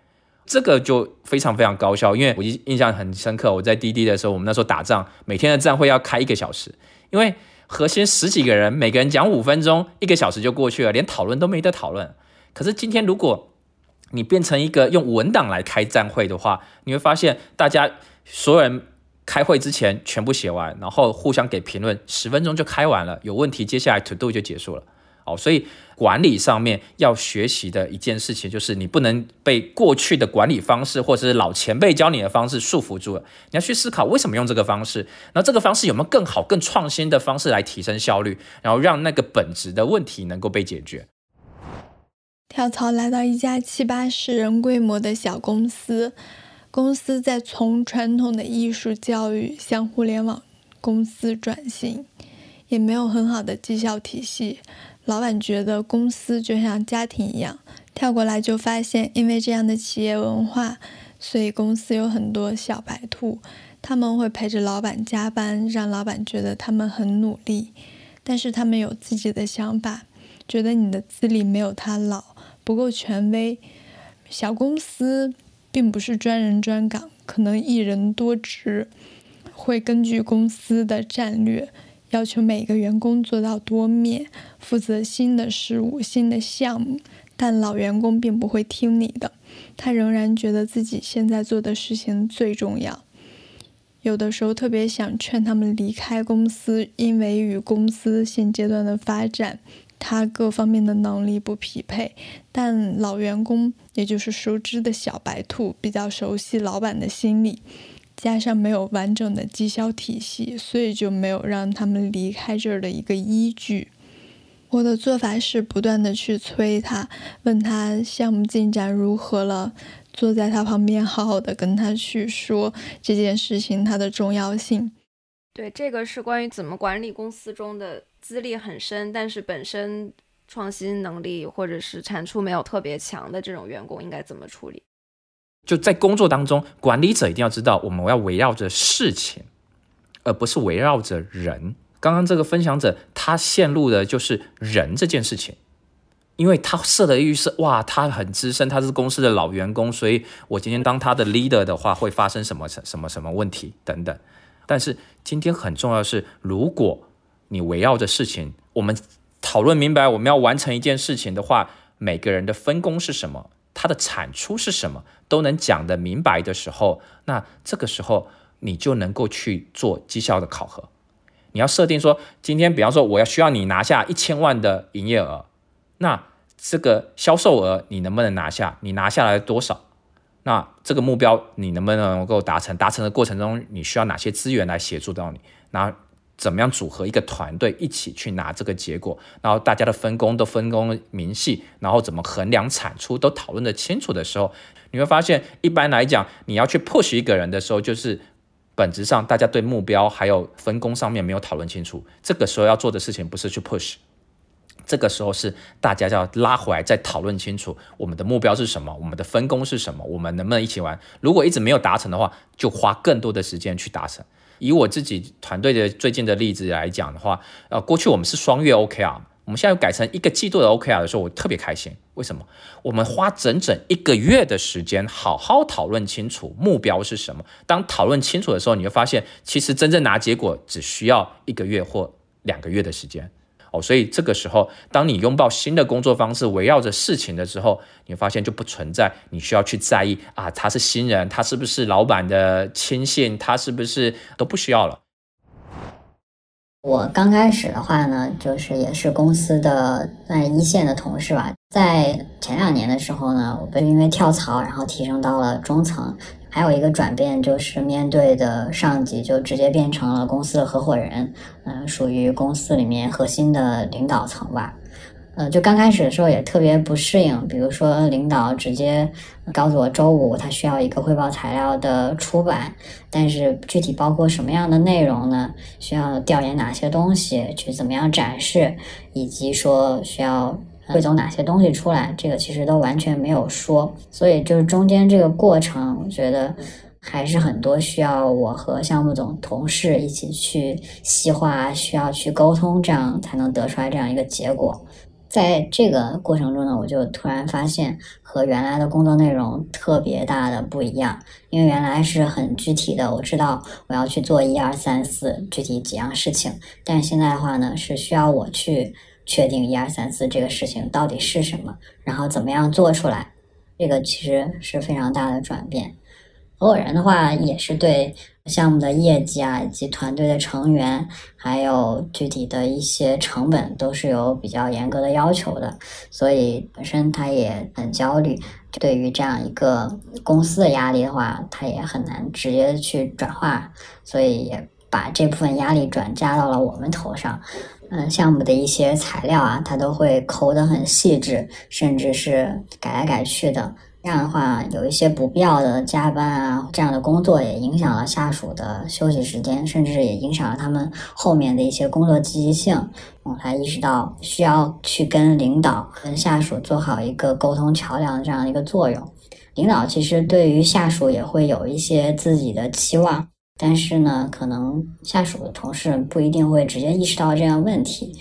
这个就非常非常高效。因为我印象很深刻，我在滴滴的时候，我们那时候打仗，每天的站会要开一个小时，因为核心十几个人，每个人讲五分钟，一个小时就过去了，连讨论都没得讨论。可是今天，如果你变成一个用文档来开站会的话，你会发现大家所有人。开会之前全部写完，然后互相给评论，十分钟就开完了。有问题，接下来 to do 就结束了。哦，所以管理上面要学习的一件事情，就是你不能被过去的管理方式或者是老前辈教你的方式束缚住了。你要去思考为什么用这个方式，那这个方式有没有更好、更创新的方式来提升效率，然后让那个本质的问题能够被解决。跳槽来到一家七八十人规模的小公司。公司在从传统的艺术教育向互联网公司转型，也没有很好的绩效体系。老板觉得公司就像家庭一样，跳过来就发现，因为这样的企业文化，所以公司有很多小白兔，他们会陪着老板加班，让老板觉得他们很努力，但是他们有自己的想法，觉得你的资历没有他老，不够权威。小公司。并不是专人专岗，可能一人多职，会根据公司的战略要求每个员工做到多面，负责新的事物、新的项目。但老员工并不会听你的，他仍然觉得自己现在做的事情最重要。有的时候特别想劝他们离开公司，因为与公司现阶段的发展。他各方面的能力不匹配，但老员工，也就是熟知的小白兔，比较熟悉老板的心理，加上没有完整的绩效体系，所以就没有让他们离开这儿的一个依据。我的做法是不断的去催他，问他项目进展如何了，坐在他旁边，好好的跟他去说这件事情它的重要性。对，这个是关于怎么管理公司中的。资历很深，但是本身创新能力或者是产出没有特别强的这种员工应该怎么处理？就在工作当中，管理者一定要知道，我们要围绕着事情，而不是围绕着人。刚刚这个分享者他陷入的就是人这件事情，因为他设的预设，哇，他很资深，他是公司的老员工，所以我今天当他的 leader 的话，会发生什么什么什么问题等等。但是今天很重要的是，如果你围绕着事情，我们讨论明白，我们要完成一件事情的话，每个人的分工是什么，它的产出是什么，都能讲得明白的时候，那这个时候你就能够去做绩效的考核。你要设定说，今天比方说我要需要你拿下一千万的营业额，那这个销售额你能不能拿下？你拿下来多少？那这个目标你能不能够达成？达成的过程中，你需要哪些资源来协助到你？那怎么样组合一个团队一起去拿这个结果？然后大家的分工都分工明细，然后怎么衡量产出都讨论的清楚的时候，你会发现，一般来讲，你要去 push 一个人的时候，就是本质上大家对目标还有分工上面没有讨论清楚。这个时候要做的事情不是去 push，这个时候是大家要拉回来再讨论清楚我们的目标是什么，我们的分工是什么，我们能不能一起玩？如果一直没有达成的话，就花更多的时间去达成。以我自己团队的最近的例子来讲的话，呃，过去我们是双月 OKR，我们现在又改成一个季度的 OKR 的时候，我特别开心。为什么？我们花整整一个月的时间，好好讨论清楚目标是什么。当讨论清楚的时候，你会发现，其实真正拿结果只需要一个月或两个月的时间。哦，所以这个时候，当你拥抱新的工作方式，围绕着事情的时候，你发现就不存在你需要去在意啊，他是新人，他是不是老板的亲信，他是不是都不需要了。我刚开始的话呢，就是也是公司的在一线的同事吧。在前两年的时候呢，我被因为跳槽，然后提升到了中层。还有一个转变就是面对的上级就直接变成了公司的合伙人，嗯，属于公司里面核心的领导层吧。呃，就刚开始的时候也特别不适应，比如说领导直接告诉我周五他需要一个汇报材料的出版，但是具体包括什么样的内容呢？需要调研哪些东西，去怎么样展示，以及说需要汇总哪些东西出来，这个其实都完全没有说。所以就是中间这个过程，我觉得还是很多需要我和项目总同事一起去细化，需要去沟通，这样才能得出来这样一个结果。在这个过程中呢，我就突然发现和原来的工作内容特别大的不一样。因为原来是很具体的，我知道我要去做一二三四具体几样事情，但现在的话呢，是需要我去确定一二三四这个事情到底是什么，然后怎么样做出来。这个其实是非常大的转变。合伙人的话也是对。项目的业绩啊，以及团队的成员，还有具体的一些成本，都是有比较严格的要求的，所以本身他也很焦虑。对于这样一个公司的压力的话，他也很难直接去转化，所以也把这部分压力转嫁到了我们头上。嗯，项目的一些材料啊，他都会抠得很细致，甚至是改来改去的。这样的话，有一些不必要的加班啊，这样的工作也影响了下属的休息时间，甚至也影响了他们后面的一些工作积极性。我才意识到需要去跟领导、跟下属做好一个沟通桥梁的这样一个作用。领导其实对于下属也会有一些自己的期望，但是呢，可能下属的同事不一定会直接意识到这样问题。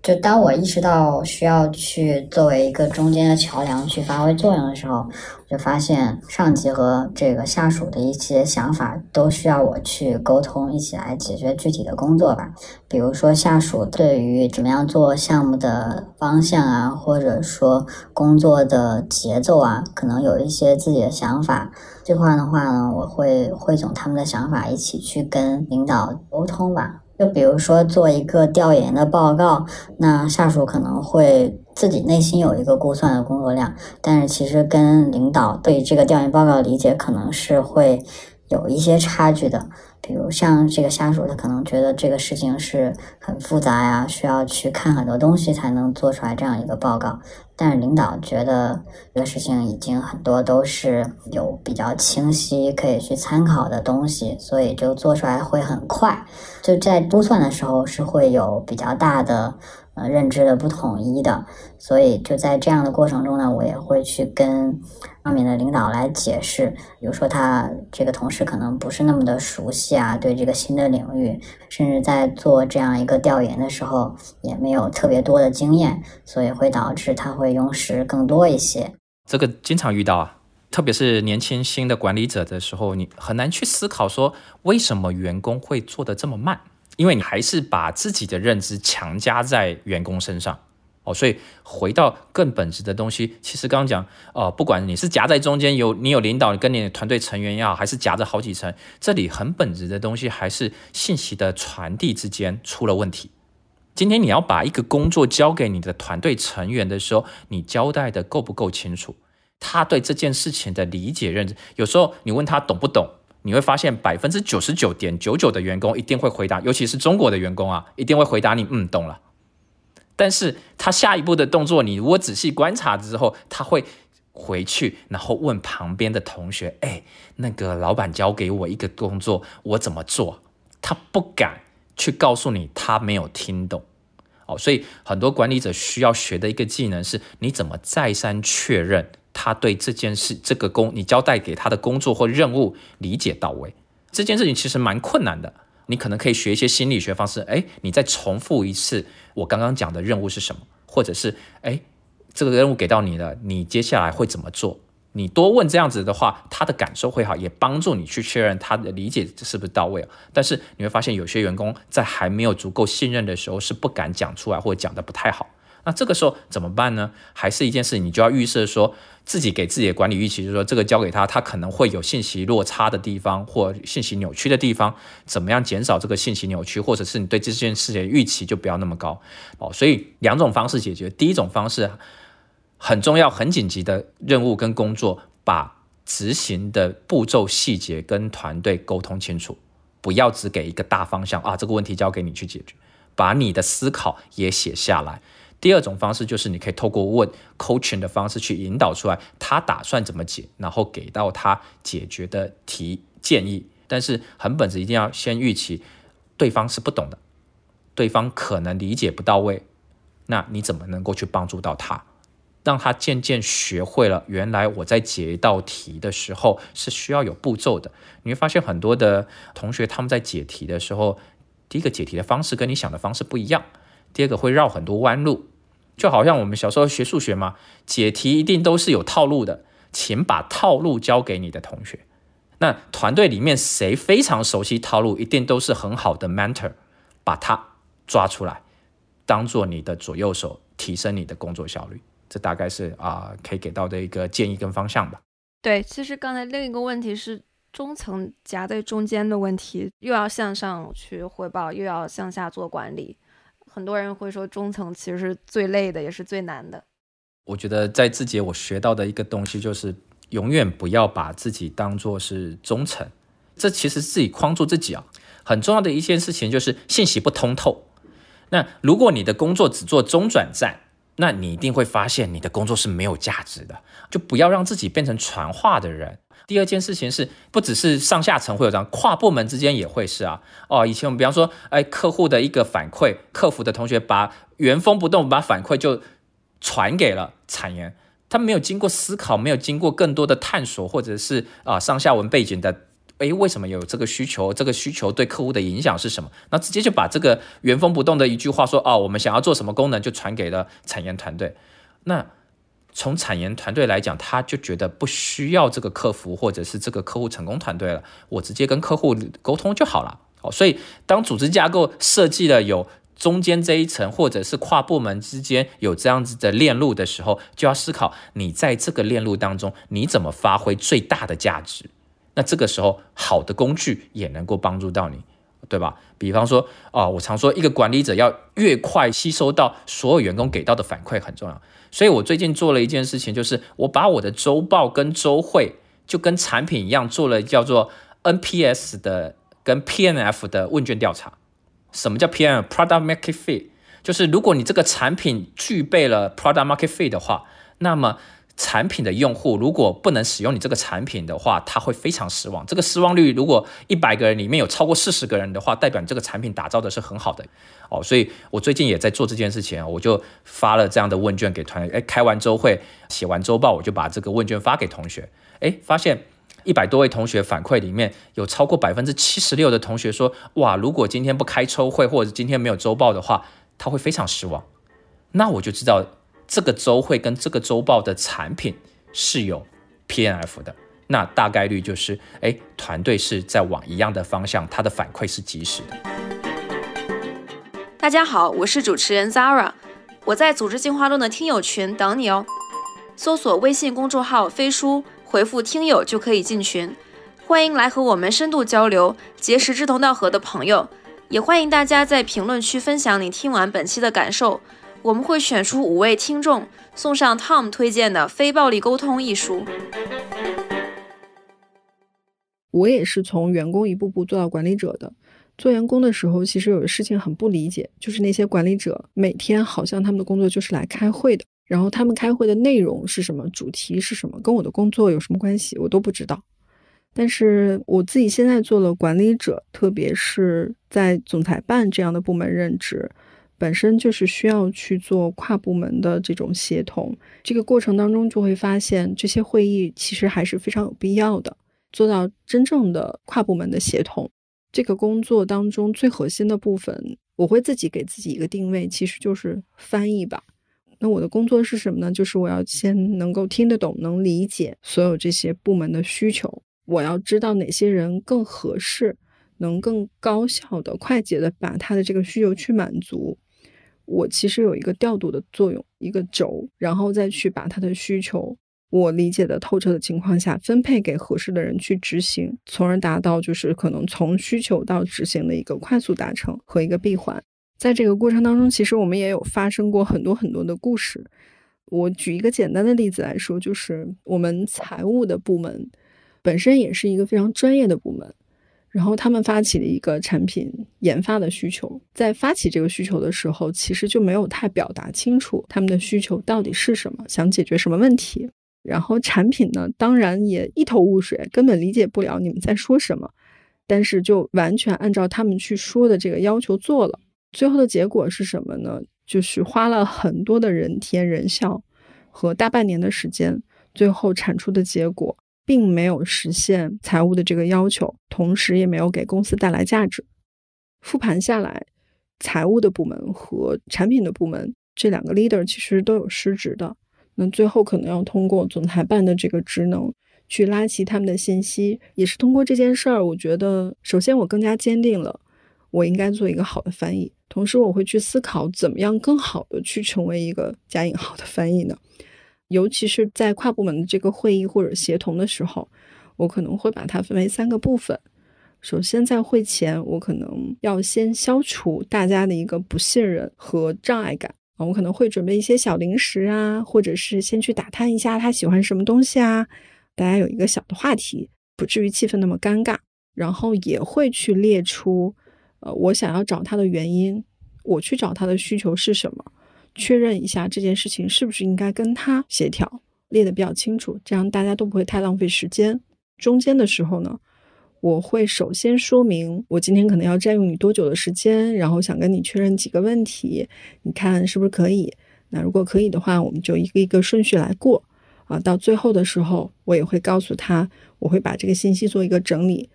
就当我意识到需要去作为一个中间的桥梁去发挥作用的时候，我就发现上级和这个下属的一些想法都需要我去沟通，一起来解决具体的工作吧。比如说下属对于怎么样做项目的方向啊，或者说工作的节奏啊，可能有一些自己的想法。这块的话呢，我会汇总他们的想法，一起去跟领导沟通吧。就比如说做一个调研的报告，那下属可能会自己内心有一个估算的工作量，但是其实跟领导对这个调研报告理解可能是会有一些差距的。比如像这个下属，他可能觉得这个事情是很复杂呀，需要去看很多东西才能做出来这样一个报告。但是领导觉得这个事情已经很多都是有比较清晰可以去参考的东西，所以就做出来会很快。就在估算的时候是会有比较大的。呃，认知的不统一的，所以就在这样的过程中呢，我也会去跟上面的领导来解释，比如说他这个同事可能不是那么的熟悉啊，对这个新的领域，甚至在做这样一个调研的时候也没有特别多的经验，所以会导致他会用时更多一些。这个经常遇到啊，特别是年轻新的管理者的时候，你很难去思考说为什么员工会做的这么慢。因为你还是把自己的认知强加在员工身上，哦，所以回到更本质的东西，其实刚刚讲，哦，不管你是夹在中间有你有领导，你跟你的团队成员也好，还是夹着好几层，这里很本质的东西还是信息的传递之间出了问题。今天你要把一个工作交给你的团队成员的时候，你交代的够不够清楚？他对这件事情的理解认知，有时候你问他懂不懂？你会发现百分之九十九点九九的员工一定会回答，尤其是中国的员工啊，一定会回答你，嗯，懂了。但是他下一步的动作，你如果仔细观察之后，他会回去，然后问旁边的同学，哎，那个老板交给我一个工作，我怎么做？他不敢去告诉你，他没有听懂。哦，所以很多管理者需要学的一个技能是，你怎么再三确认。他对这件事、这个工你交代给他的工作或任务理解到位，这件事情其实蛮困难的。你可能可以学一些心理学方式，哎，你再重复一次我刚刚讲的任务是什么，或者是哎，这个任务给到你了，你接下来会怎么做？你多问这样子的话，他的感受会好，也帮助你去确认他的理解是不是到位。但是你会发现，有些员工在还没有足够信任的时候，是不敢讲出来，或者讲的不太好。那这个时候怎么办呢？还是一件事，你就要预设说自己给自己的管理预期，就是说这个交给他，他可能会有信息落差的地方或信息扭曲的地方，怎么样减少这个信息扭曲，或者是你对这件事情的预期就不要那么高哦。所以两种方式解决，第一种方式很重要、很紧急的任务跟工作，把执行的步骤细节跟团队沟通清楚，不要只给一个大方向啊，这个问题交给你去解决，把你的思考也写下来。第二种方式就是你可以透过问 coaching 的方式去引导出来，他打算怎么解，然后给到他解决的提建议。但是很本质一定要先预期对方是不懂的，对方可能理解不到位，那你怎么能够去帮助到他，让他渐渐学会了原来我在解一道题的时候是需要有步骤的。你会发现很多的同学他们在解题的时候，第一个解题的方式跟你想的方式不一样。第二个会绕很多弯路，就好像我们小时候学数学嘛，解题一定都是有套路的，请把套路交给你的同学。那团队里面谁非常熟悉套路，一定都是很好的 mentor，把他抓出来，当做你的左右手，提升你的工作效率。这大概是啊，可以给到的一个建议跟方向吧。对，其实刚才另一个问题是中层夹在中间的问题，又要向上去汇报，又要向下做管理。很多人会说，中层其实是最累的，也是最难的。我觉得在字节我学到的一个东西就是，永远不要把自己当做是中层，这其实自己框住自己啊。很重要的一件事情就是信息不通透。那如果你的工作只做中转站，那你一定会发现你的工作是没有价值的。就不要让自己变成传话的人。第二件事情是，不只是上下层会有这样，跨部门之间也会是啊。哦，以前我们比方说，哎，客户的一个反馈，客服的同学把原封不动把反馈就传给了产研，他没有经过思考，没有经过更多的探索，或者是啊上下文背景的，哎，为什么有这个需求？这个需求对客户的影响是什么？那直接就把这个原封不动的一句话说，哦，我们想要做什么功能，就传给了产研团队。那从产研团队来讲，他就觉得不需要这个客服或者是这个客户成功团队了，我直接跟客户沟通就好了。哦，所以当组织架构设计了有中间这一层，或者是跨部门之间有这样子的链路的时候，就要思考你在这个链路当中你怎么发挥最大的价值。那这个时候，好的工具也能够帮助到你。对吧？比方说，啊，我常说，一个管理者要越快吸收到所有员工给到的反馈很重要。所以我最近做了一件事情，就是我把我的周报跟周会就跟产品一样，做了叫做 NPS 的跟 PNF 的问卷调查。什么叫 PN？Product Market Fit，就是如果你这个产品具备了 Product Market Fit 的话，那么产品的用户如果不能使用你这个产品的话，他会非常失望。这个失望率如果一百个人里面有超过四十个人的话，代表你这个产品打造的是很好的哦。所以我最近也在做这件事情，我就发了这样的问卷给团队。哎，开完周会，写完周报，我就把这个问卷发给同学。哎，发现一百多位同学反馈里面有超过百分之七十六的同学说，哇，如果今天不开周会或者今天没有周报的话，他会非常失望。那我就知道。这个周会跟这个周报的产品是有 PNF 的，那大概率就是，哎，团队是在往一样的方向，它的反馈是及时的。大家好，我是主持人 Zara，我在组织进化论的听友群等你哦。搜索微信公众号“飞书”，回复“听友”就可以进群，欢迎来和我们深度交流，结识志同道合的朋友，也欢迎大家在评论区分享你听完本期的感受。我们会选出五位听众，送上 Tom 推荐的《非暴力沟通》一书。我也是从员工一步步做到管理者的。做员工的时候，其实有的事情很不理解，就是那些管理者每天好像他们的工作就是来开会的，然后他们开会的内容是什么，主题是什么，跟我的工作有什么关系，我都不知道。但是我自己现在做了管理者，特别是在总裁办这样的部门任职。本身就是需要去做跨部门的这种协同，这个过程当中就会发现这些会议其实还是非常有必要的。做到真正的跨部门的协同，这个工作当中最核心的部分，我会自己给自己一个定位，其实就是翻译吧。那我的工作是什么呢？就是我要先能够听得懂、能理解所有这些部门的需求，我要知道哪些人更合适，能更高效的、快捷的把他的这个需求去满足。我其实有一个调度的作用，一个轴，然后再去把他的需求，我理解的透彻的情况下，分配给合适的人去执行，从而达到就是可能从需求到执行的一个快速达成和一个闭环。在这个过程当中，其实我们也有发生过很多很多的故事。我举一个简单的例子来说，就是我们财务的部门本身也是一个非常专业的部门。然后他们发起了一个产品研发的需求，在发起这个需求的时候，其实就没有太表达清楚他们的需求到底是什么，想解决什么问题。然后产品呢，当然也一头雾水，根本理解不了你们在说什么，但是就完全按照他们去说的这个要求做了。最后的结果是什么呢？就是花了很多的人天人效和大半年的时间，最后产出的结果。并没有实现财务的这个要求，同时也没有给公司带来价值。复盘下来，财务的部门和产品的部门这两个 leader 其实都有失职的。那最后可能要通过总裁办的这个职能去拉齐他们的信息，也是通过这件事儿，我觉得首先我更加坚定了我应该做一个好的翻译，同时我会去思考怎么样更好的去成为一个加引号的翻译呢？尤其是在跨部门的这个会议或者协同的时候，我可能会把它分为三个部分。首先，在会前，我可能要先消除大家的一个不信任和障碍感啊，我可能会准备一些小零食啊，或者是先去打探一下他喜欢什么东西啊，大家有一个小的话题，不至于气氛那么尴尬。然后也会去列出，呃，我想要找他的原因，我去找他的需求是什么。确认一下这件事情是不是应该跟他协调，列的比较清楚，这样大家都不会太浪费时间。中间的时候呢，我会首先说明我今天可能要占用你多久的时间，然后想跟你确认几个问题，你看是不是可以？那如果可以的话，我们就一个一个顺序来过啊。到最后的时候，我也会告诉他，我会把这个信息做一个整理。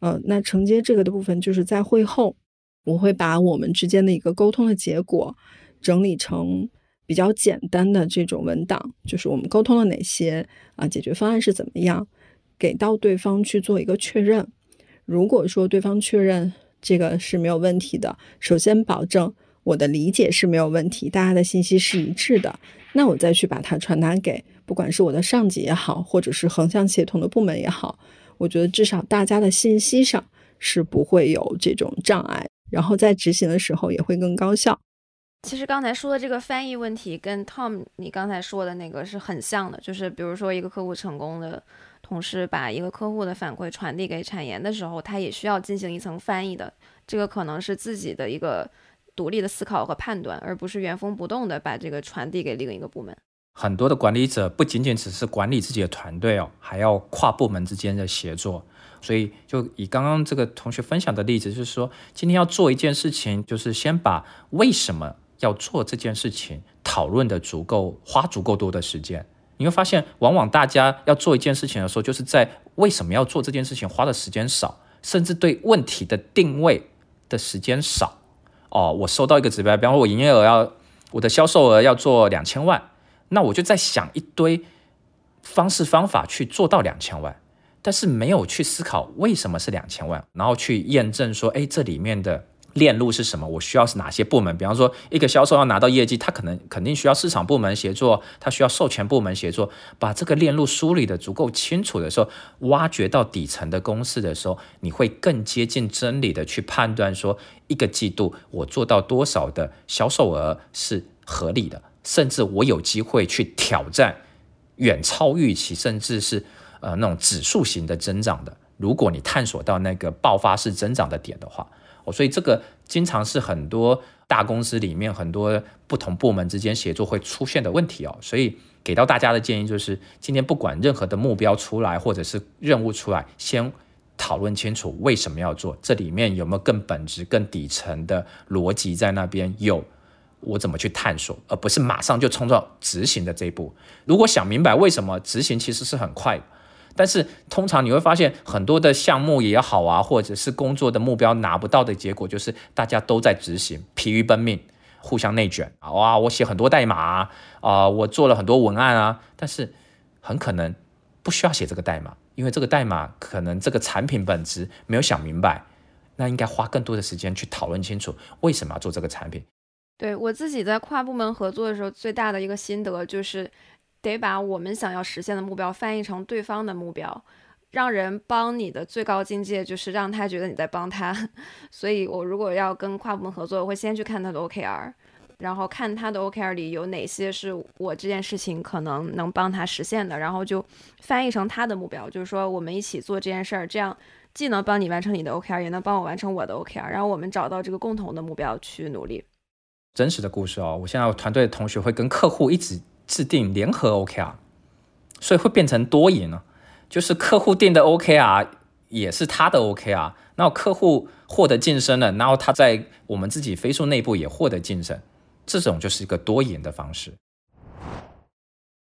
呃，那承接这个的部分就是在会后，我会把我们之间的一个沟通的结果。整理成比较简单的这种文档，就是我们沟通了哪些啊，解决方案是怎么样，给到对方去做一个确认。如果说对方确认这个是没有问题的，首先保证我的理解是没有问题，大家的信息是一致的，那我再去把它传达给不管是我的上级也好，或者是横向协同的部门也好，我觉得至少大家的信息上是不会有这种障碍，然后在执行的时候也会更高效。其实刚才说的这个翻译问题，跟 Tom 你刚才说的那个是很像的。就是比如说，一个客户成功的同事把一个客户的反馈传递给产研的时候，他也需要进行一层翻译的。这个可能是自己的一个独立的思考和判断，而不是原封不动的把这个传递给另一个部门。很多的管理者不仅仅只是管理自己的团队哦，还要跨部门之间的协作。所以，就以刚刚这个同学分享的例子，就是说，今天要做一件事情，就是先把为什么。要做这件事情，讨论的足够，花足够多的时间，你会发现，往往大家要做一件事情的时候，就是在为什么要做这件事情花的时间少，甚至对问题的定位的时间少。哦，我收到一个指标，比方说我营业额要，我的销售额要做两千万，那我就在想一堆方式方法去做到两千万，但是没有去思考为什么是两千万，然后去验证说，哎，这里面的。链路是什么？我需要是哪些部门？比方说，一个销售要拿到业绩，他可能肯定需要市场部门协作，他需要授权部门协作。把这个链路梳理的足够清楚的时候，挖掘到底层的公式的时候，你会更接近真理的去判断说，一个季度我做到多少的销售额是合理的，甚至我有机会去挑战远超预期，甚至是呃那种指数型的增长的。如果你探索到那个爆发式增长的点的话。哦所以这个经常是很多大公司里面很多不同部门之间协作会出现的问题哦。所以给到大家的建议就是，今天不管任何的目标出来或者是任务出来，先讨论清楚为什么要做，这里面有没有更本质、更底层的逻辑在那边？有，我怎么去探索，而不是马上就冲到执行的这一步。如果想明白为什么执行，其实是很快的。但是通常你会发现很多的项目也好啊，或者是工作的目标拿不到的结果，就是大家都在执行，疲于奔命，互相内卷啊！哇，我写很多代码啊，啊我做了很多文案啊，但是很可能不需要写这个代码，因为这个代码可能这个产品本质没有想明白，那应该花更多的时间去讨论清楚为什么要做这个产品。对我自己在跨部门合作的时候，最大的一个心得就是得把我们想要实现的目标翻译成对方的目标。让人帮你的最高境界就是让他觉得你在帮他，[LAUGHS] 所以我如果要跟跨部门合作，我会先去看他的 OKR，然后看他的 OKR 里有哪些是我这件事情可能能帮他实现的，然后就翻译成他的目标，就是说我们一起做这件事儿，这样既能帮你完成你的 OKR，也能帮我完成我的 OKR，然后我们找到这个共同的目标去努力。真实的故事哦，我现在团队的同学会跟客户一直制定联合 OKR，所以会变成多赢了。就是客户定的 OKR 也是他的 OKR，然后客户获得晋升了，然后他在我们自己飞速内部也获得晋升，这种就是一个多赢的方式。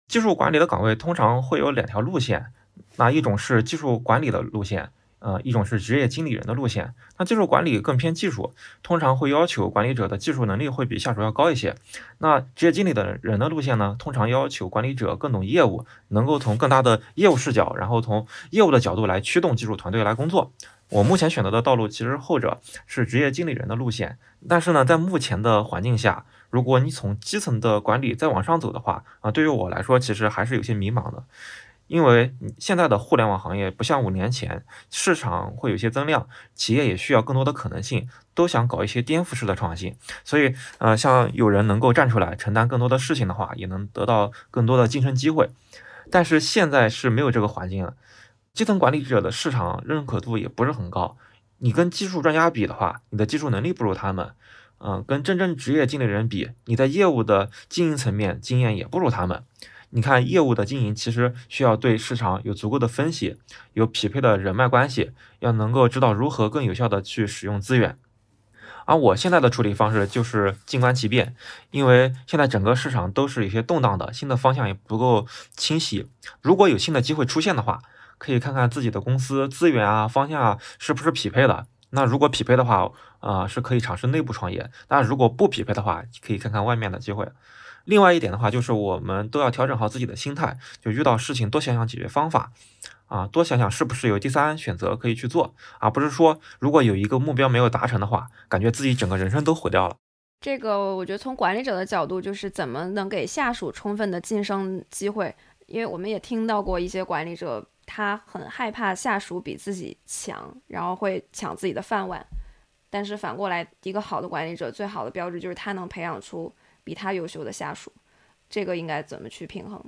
技术管理的岗位通常会有两条路线，那一种是技术管理的路线。呃，一种是职业经理人的路线，那技术管理更偏技术，通常会要求管理者的技术能力会比下属要高一些。那职业经理的人的路线呢，通常要求管理者更懂业务，能够从更大的业务视角，然后从业务的角度来驱动技术团队来工作。我目前选择的道路其实后者是职业经理人的路线，但是呢，在目前的环境下，如果你从基层的管理再往上走的话，啊，对于我来说其实还是有些迷茫的。因为现在的互联网行业不像五年前，市场会有些增量，企业也需要更多的可能性，都想搞一些颠覆式的创新。所以，呃，像有人能够站出来承担更多的事情的话，也能得到更多的晋升机会。但是现在是没有这个环境了，基层管理者的市场认可度也不是很高。你跟技术专家比的话，你的技术能力不如他们；嗯，跟真正职业经理人比，你在业务的经营层面经验也不如他们。你看，业务的经营其实需要对市场有足够的分析，有匹配的人脉关系，要能够知道如何更有效的去使用资源。而我现在的处理方式就是静观其变，因为现在整个市场都是有些动荡的，新的方向也不够清晰。如果有新的机会出现的话，可以看看自己的公司资源啊、方向啊是不是匹配的。那如果匹配的话，啊是可以尝试内部创业；那如果不匹配的话，可以看看外面的机会。另外一点的话，就是我们都要调整好自己的心态，就遇到事情多想想解决方法，啊，多想想是不是有第三选择可以去做，而不是说如果有一个目标没有达成的话，感觉自己整个人生都毁掉了。这个我觉得从管理者的角度，就是怎么能给下属充分的晋升机会，因为我们也听到过一些管理者，他很害怕下属比自己强，然后会抢自己的饭碗，但是反过来，一个好的管理者最好的标志就是他能培养出。比他优秀的下属，这个应该怎么去平衡？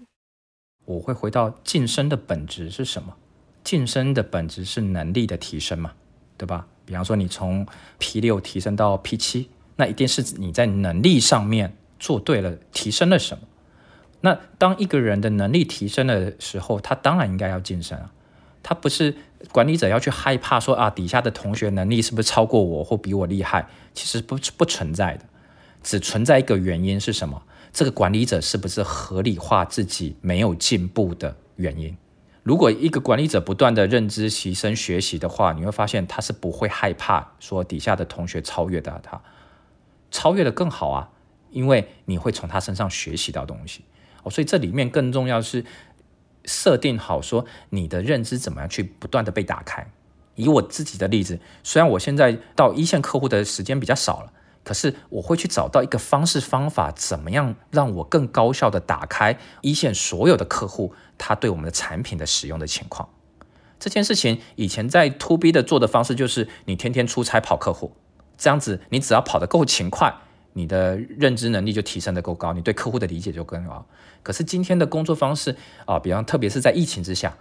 我会回到晋升的本质是什么？晋升的本质是能力的提升嘛，对吧？比方说你从 P 六提升到 P 七，那一定是你在能力上面做对了，提升了什么？那当一个人的能力提升的时候，他当然应该要晋升啊。他不是管理者要去害怕说啊，底下的同学能力是不是超过我或比我厉害？其实不不存在的。只存在一个原因是什么？这个管理者是不是合理化自己没有进步的原因？如果一个管理者不断的认知提升学习的话，你会发现他是不会害怕说底下的同学超越的他，超越的更好啊，因为你会从他身上学习到东西哦。所以这里面更重要是设定好说你的认知怎么样去不断的被打开。以我自己的例子，虽然我现在到一线客户的时间比较少了。可是我会去找到一个方式方法，怎么样让我更高效的打开一线所有的客户他对我们的产品的使用的情况。这件事情以前在 To B 的做的方式就是你天天出差跑客户，这样子你只要跑得够勤快，你的认知能力就提升的够高，你对客户的理解就更高。可是今天的工作方式啊，比方特别是在疫情之下，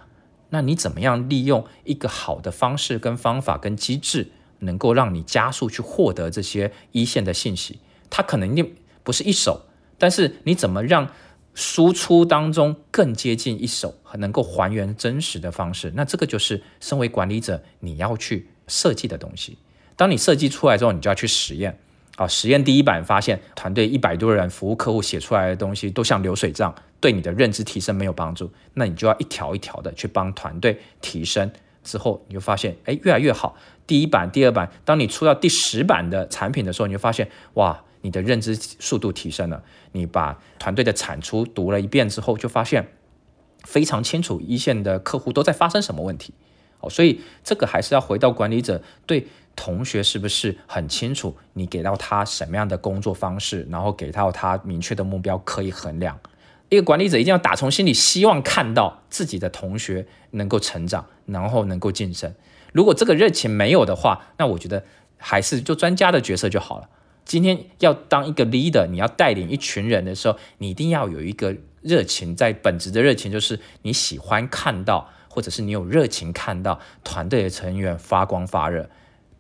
那你怎么样利用一个好的方式跟方法跟机制？能够让你加速去获得这些一线的信息，它可能定不是一手，但是你怎么让输出当中更接近一手，能够还原真实的方式？那这个就是身为管理者你要去设计的东西。当你设计出来之后，你就要去实验。啊，实验第一版发现，团队一百多人服务客户写出来的东西都像流水账，对你的认知提升没有帮助。那你就要一条一条的去帮团队提升。之后你就发现，哎，越来越好。第一版、第二版，当你出到第十版的产品的时候，你就发现，哇，你的认知速度提升了。你把团队的产出读了一遍之后，就发现非常清楚一线的客户都在发生什么问题。哦，所以这个还是要回到管理者对同学是不是很清楚你给到他什么样的工作方式，然后给到他明确的目标可以衡量。一个管理者一定要打从心里希望看到自己的同学能够成长，然后能够晋升。如果这个热情没有的话，那我觉得还是做专家的角色就好了。今天要当一个 leader，你要带领一群人的时候，你一定要有一个热情，在本质的热情就是你喜欢看到，或者是你有热情看到团队的成员发光发热。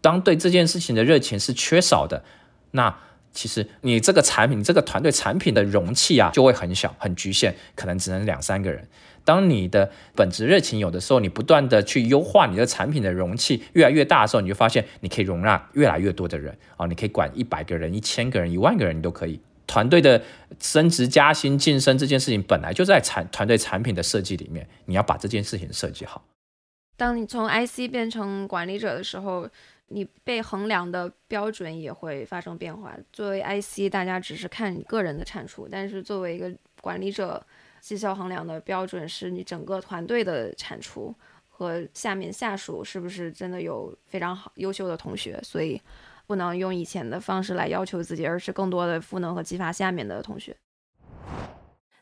当对这件事情的热情是缺少的，那其实你这个产品，你这个团队产品的容器啊，就会很小、很局限，可能只能两三个人。当你的本职热情有的时候，你不断的去优化你的产品的容器越来越大的时候，你就发现你可以容纳越来越多的人啊，你可以管一百个人、一千个人、一万个人，你都可以。团队的升职加薪、晋升这件事情本来就在产团队产品的设计里面，你要把这件事情设计好。当你从 IC 变成管理者的时候，你被衡量的标准也会发生变化。作为 IC，大家只是看你个人的产出，但是作为一个管理者。绩效衡量的标准是你整个团队的产出和下面下属是不是真的有非常好优秀的同学，所以不能用以前的方式来要求自己，而是更多的赋能和激发下面的同学。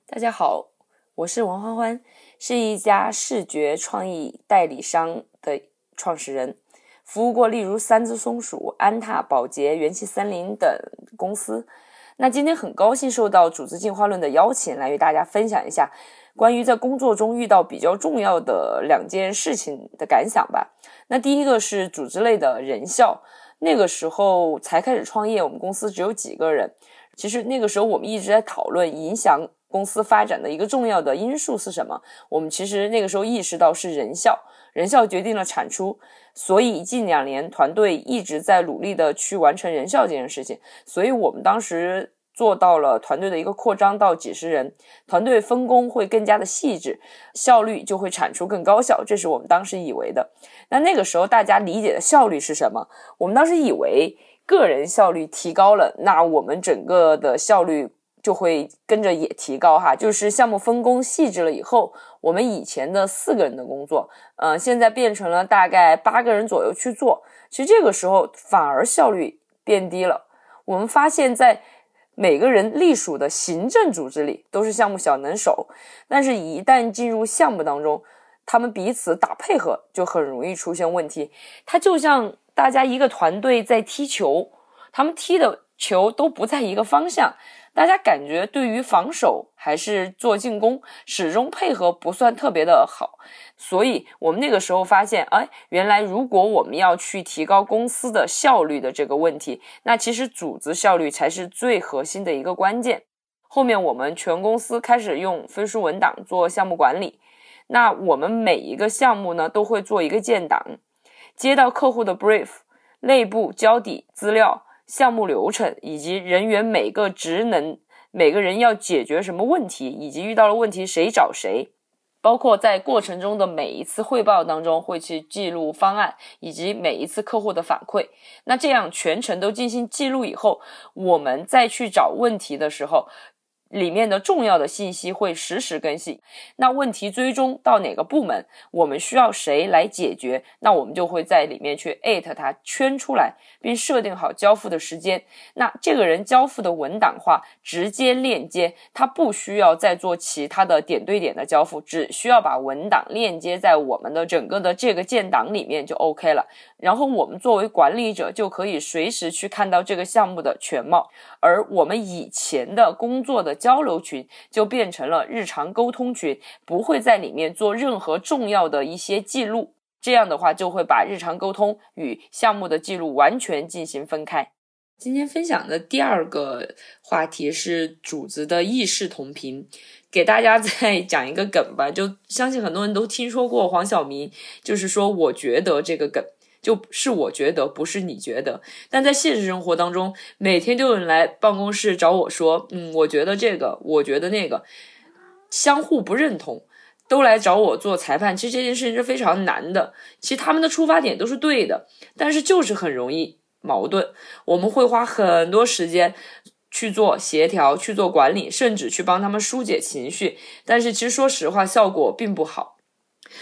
大家好，我是王欢欢，是一家视觉创意代理商的创始人，服务过例如三只松鼠、安踏、宝洁、元气森林等公司。那今天很高兴受到组织进化论的邀请，来与大家分享一下关于在工作中遇到比较重要的两件事情的感想吧。那第一个是组织类的人效，那个时候才开始创业，我们公司只有几个人。其实那个时候我们一直在讨论影响公司发展的一个重要的因素是什么。我们其实那个时候意识到是人效，人效决定了产出。所以近两年团队一直在努力的去完成人效这件事情，所以我们当时做到了团队的一个扩张到几十人，团队分工会更加的细致，效率就会产出更高效，这是我们当时以为的。那那个时候大家理解的效率是什么？我们当时以为个人效率提高了，那我们整个的效率。就会跟着也提高哈，就是项目分工细致了以后，我们以前的四个人的工作，呃，现在变成了大概八个人左右去做。其实这个时候反而效率变低了。我们发现，在每个人隶属的行政组织里都是项目小能手，但是一旦进入项目当中，他们彼此打配合就很容易出现问题。它就像大家一个团队在踢球，他们踢的球都不在一个方向。大家感觉对于防守还是做进攻，始终配合不算特别的好，所以我们那个时候发现，哎，原来如果我们要去提高公司的效率的这个问题，那其实组织效率才是最核心的一个关键。后面我们全公司开始用飞书文档做项目管理，那我们每一个项目呢都会做一个建档，接到客户的 brief，内部交底资料。项目流程以及人员每个职能，每个人要解决什么问题，以及遇到了问题谁找谁，包括在过程中的每一次汇报当中会去记录方案，以及每一次客户的反馈。那这样全程都进行记录以后，我们再去找问题的时候。里面的重要的信息会实时更新。那问题追踪到哪个部门，我们需要谁来解决？那我们就会在里面去艾特他，圈出来，并设定好交付的时间。那这个人交付的文档化直接链接，他不需要再做其他的点对点的交付，只需要把文档链接在我们的整个的这个建档里面就 OK 了。然后我们作为管理者就可以随时去看到这个项目的全貌。而我们以前的工作的交流群就变成了日常沟通群，不会在里面做任何重要的一些记录。这样的话，就会把日常沟通与项目的记录完全进行分开。今天分享的第二个话题是主子的意识同频，给大家再讲一个梗吧。就相信很多人都听说过黄晓明，就是说我觉得这个梗。就是我觉得，不是你觉得。但在现实生活当中，每天都有人来办公室找我说：“嗯，我觉得这个，我觉得那个，相互不认同，都来找我做裁判。”其实这件事情是非常难的。其实他们的出发点都是对的，但是就是很容易矛盾。我们会花很多时间去做协调、去做管理，甚至去帮他们疏解情绪。但是其实说实话，效果并不好。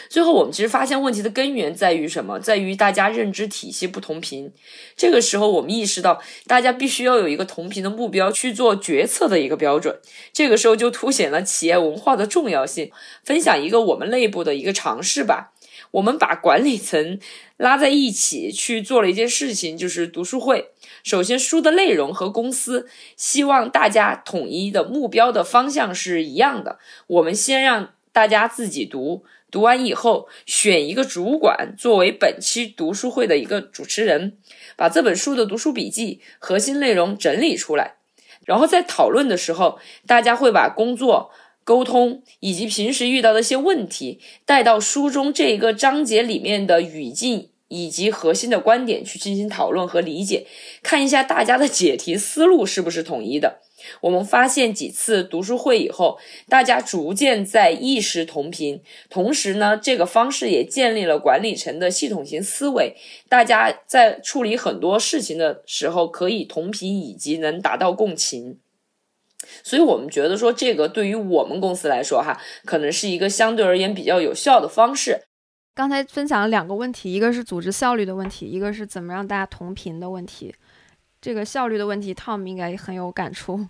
最后，我们其实发现问题的根源在于什么？在于大家认知体系不同频。这个时候，我们意识到大家必须要有一个同频的目标去做决策的一个标准。这个时候就凸显了企业文化的重要性。分享一个我们内部的一个尝试吧。我们把管理层拉在一起去做了一件事情，就是读书会。首先，书的内容和公司希望大家统一的目标的方向是一样的。我们先让大家自己读。读完以后，选一个主管作为本期读书会的一个主持人，把这本书的读书笔记核心内容整理出来。然后在讨论的时候，大家会把工作、沟通以及平时遇到的一些问题带到书中这一个章节里面的语境以及核心的观点去进行讨论和理解，看一下大家的解题思路是不是统一的。我们发现几次读书会以后，大家逐渐在意识同频，同时呢，这个方式也建立了管理层的系统型思维。大家在处理很多事情的时候可以同频，以及能达到共情。所以我们觉得说，这个对于我们公司来说，哈，可能是一个相对而言比较有效的方式。刚才分享了两个问题，一个是组织效率的问题，一个是怎么让大家同频的问题。这个效率的问题，Tom 应该很有感触。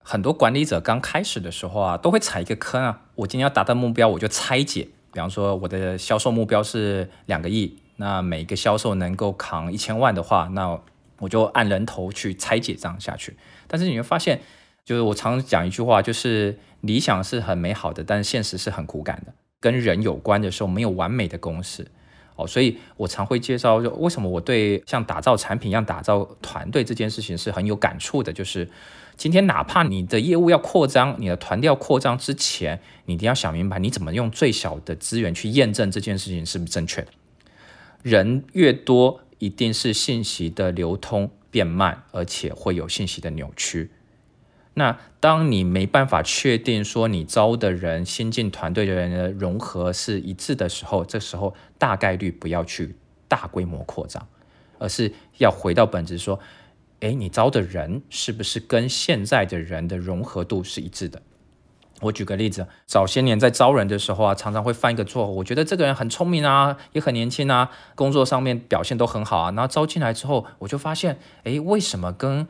很多管理者刚开始的时候啊，都会踩一个坑啊。我今天要达到目标，我就拆解。比方说，我的销售目标是两个亿，那每一个销售能够扛一千万的话，那我就按人头去拆解这样下去。但是你会发现，就是我常讲一句话，就是理想是很美好的，但是现实是很骨感的。跟人有关的时候，没有完美的公式。哦，所以我常会介绍，就为什么我对像打造产品一样打造团队这件事情是很有感触的。就是今天哪怕你的业务要扩张，你的团队要扩张之前，你一定要想明白，你怎么用最小的资源去验证这件事情是不是正确的。人越多，一定是信息的流通变慢，而且会有信息的扭曲。那当你没办法确定说你招的人、新进团队的人的融合是一致的时候，这时候大概率不要去大规模扩张，而是要回到本质，说，哎，你招的人是不是跟现在的人的融合度是一致的？我举个例子，早些年在招人的时候啊，常常会犯一个错误，我觉得这个人很聪明啊，也很年轻啊，工作上面表现都很好啊，然后招进来之后，我就发现，哎，为什么跟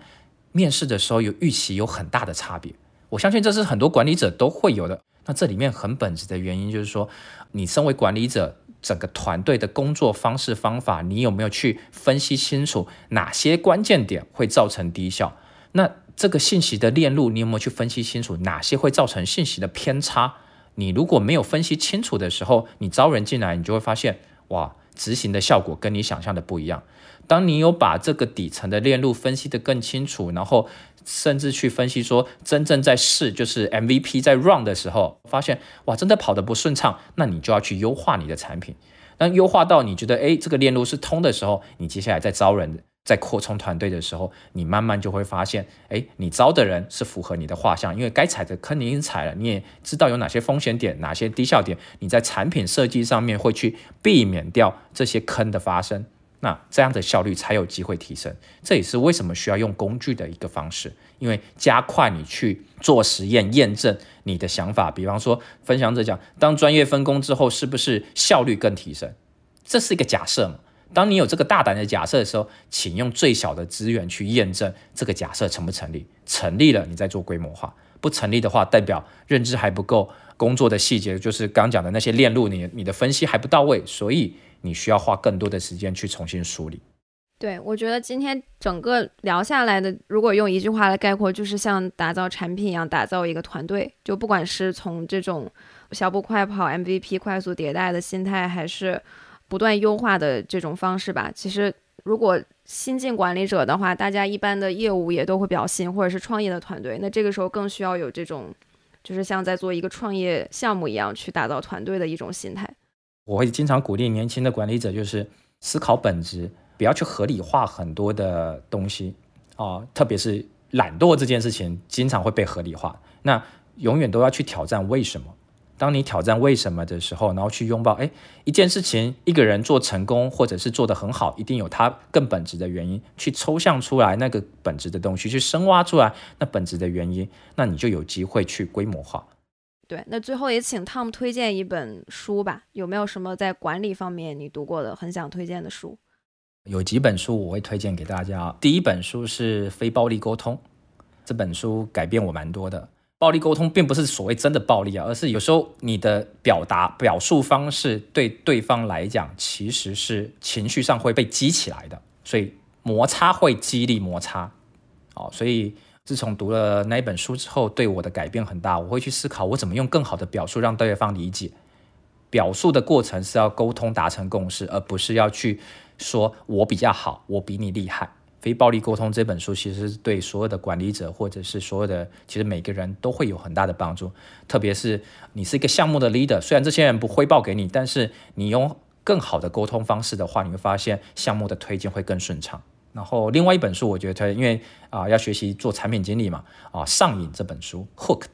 面试的时候有预期有很大的差别，我相信这是很多管理者都会有的。那这里面很本质的原因就是说，你身为管理者，整个团队的工作方式方法，你有没有去分析清楚哪些关键点会造成低效？那这个信息的链路，你有没有去分析清楚哪些会造成信息的偏差？你如果没有分析清楚的时候，你招人进来，你就会发现，哇，执行的效果跟你想象的不一样。当你有把这个底层的链路分析得更清楚，然后甚至去分析说真正在试就是 MVP 在 run 的时候，发现哇真的跑得不顺畅，那你就要去优化你的产品。当优化到你觉得诶这个链路是通的时候，你接下来再招人、在扩充团队的时候，你慢慢就会发现，诶你招的人是符合你的画像，因为该踩的坑你已经踩了，你也知道有哪些风险点、哪些低效点，你在产品设计上面会去避免掉这些坑的发生。那这样的效率才有机会提升，这也是为什么需要用工具的一个方式，因为加快你去做实验验证你的想法。比方说，分享者讲，当专业分工之后，是不是效率更提升？这是一个假设嘛？当你有这个大胆的假设的时候，请用最小的资源去验证这个假设成不成立。成立了，你再做规模化；不成立的话，代表认知还不够，工作的细节就是刚讲的那些链路，你你的分析还不到位，所以。你需要花更多的时间去重新梳理。对，我觉得今天整个聊下来的，如果用一句话来概括，就是像打造产品一样打造一个团队。就不管是从这种小步快跑、MVP 快速迭代的心态，还是不断优化的这种方式吧。其实，如果新进管理者的话，大家一般的业务也都会比较新，或者是创业的团队，那这个时候更需要有这种，就是像在做一个创业项目一样去打造团队的一种心态。我会经常鼓励年轻的管理者，就是思考本质，不要去合理化很多的东西啊，特别是懒惰这件事情，经常会被合理化。那永远都要去挑战为什么。当你挑战为什么的时候，然后去拥抱，哎，一件事情，一个人做成功，或者是做得很好，一定有他更本质的原因，去抽象出来那个本质的东西，去深挖出来那本质的原因，那你就有机会去规模化。对，那最后也请 Tom 推荐一本书吧，有没有什么在管理方面你读过的很想推荐的书？有几本书我会推荐给大家。第一本书是《非暴力沟通》，这本书改变我蛮多的。暴力沟通并不是所谓真的暴力啊，而是有时候你的表达表述方式对对方来讲其实是情绪上会被激起来的，所以摩擦会激励摩擦。哦，所以自从读了那一本书之后，对我的改变很大。我会去思考我怎么用更好的表述让对方理解。表述的过程是要沟通达成共识，而不是要去。说我比较好，我比你厉害。非暴力沟通这本书其实对所有的管理者或者是所有的，其实每个人都会有很大的帮助。特别是你是一个项目的 leader，虽然这些人不汇报给你，但是你用更好的沟通方式的话，你会发现项目的推进会更顺畅。然后另外一本书，我觉得因为啊要学习做产品经理嘛，啊上瘾这本书 Hook。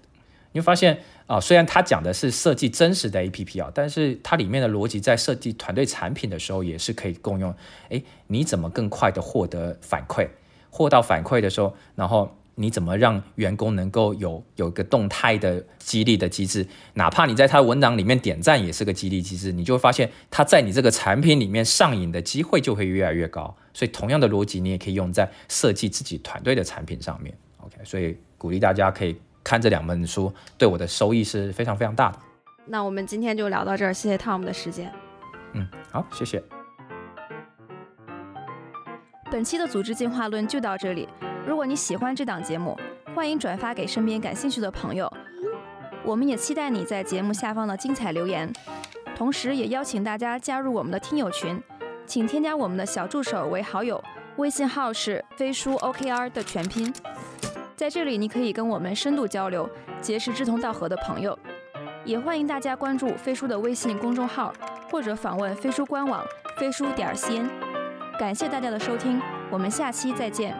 你会发现啊，虽然他讲的是设计真实的 APP 啊，但是它里面的逻辑在设计团队产品的时候也是可以共用。诶，你怎么更快的获得反馈？获到反馈的时候，然后你怎么让员工能够有有一个动态的激励的机制？哪怕你在他文档里面点赞也是个激励机制，你就会发现他在你这个产品里面上瘾的机会就会越来越高。所以同样的逻辑，你也可以用在设计自己团队的产品上面。OK，所以鼓励大家可以。看这两本书对我的收益是非常非常大的。那我们今天就聊到这儿，谢谢 Tom 的时间。嗯，好，谢谢。本期的组织进化论就到这里。如果你喜欢这档节目，欢迎转发给身边感兴趣的朋友。我们也期待你在节目下方的精彩留言，同时也邀请大家加入我们的听友群，请添加我们的小助手为好友，微信号是飞书 OKR 的全拼。在这里，你可以跟我们深度交流，结识志同道合的朋友。也欢迎大家关注飞书的微信公众号，或者访问飞书官网飞书点 cn。感谢大家的收听，我们下期再见。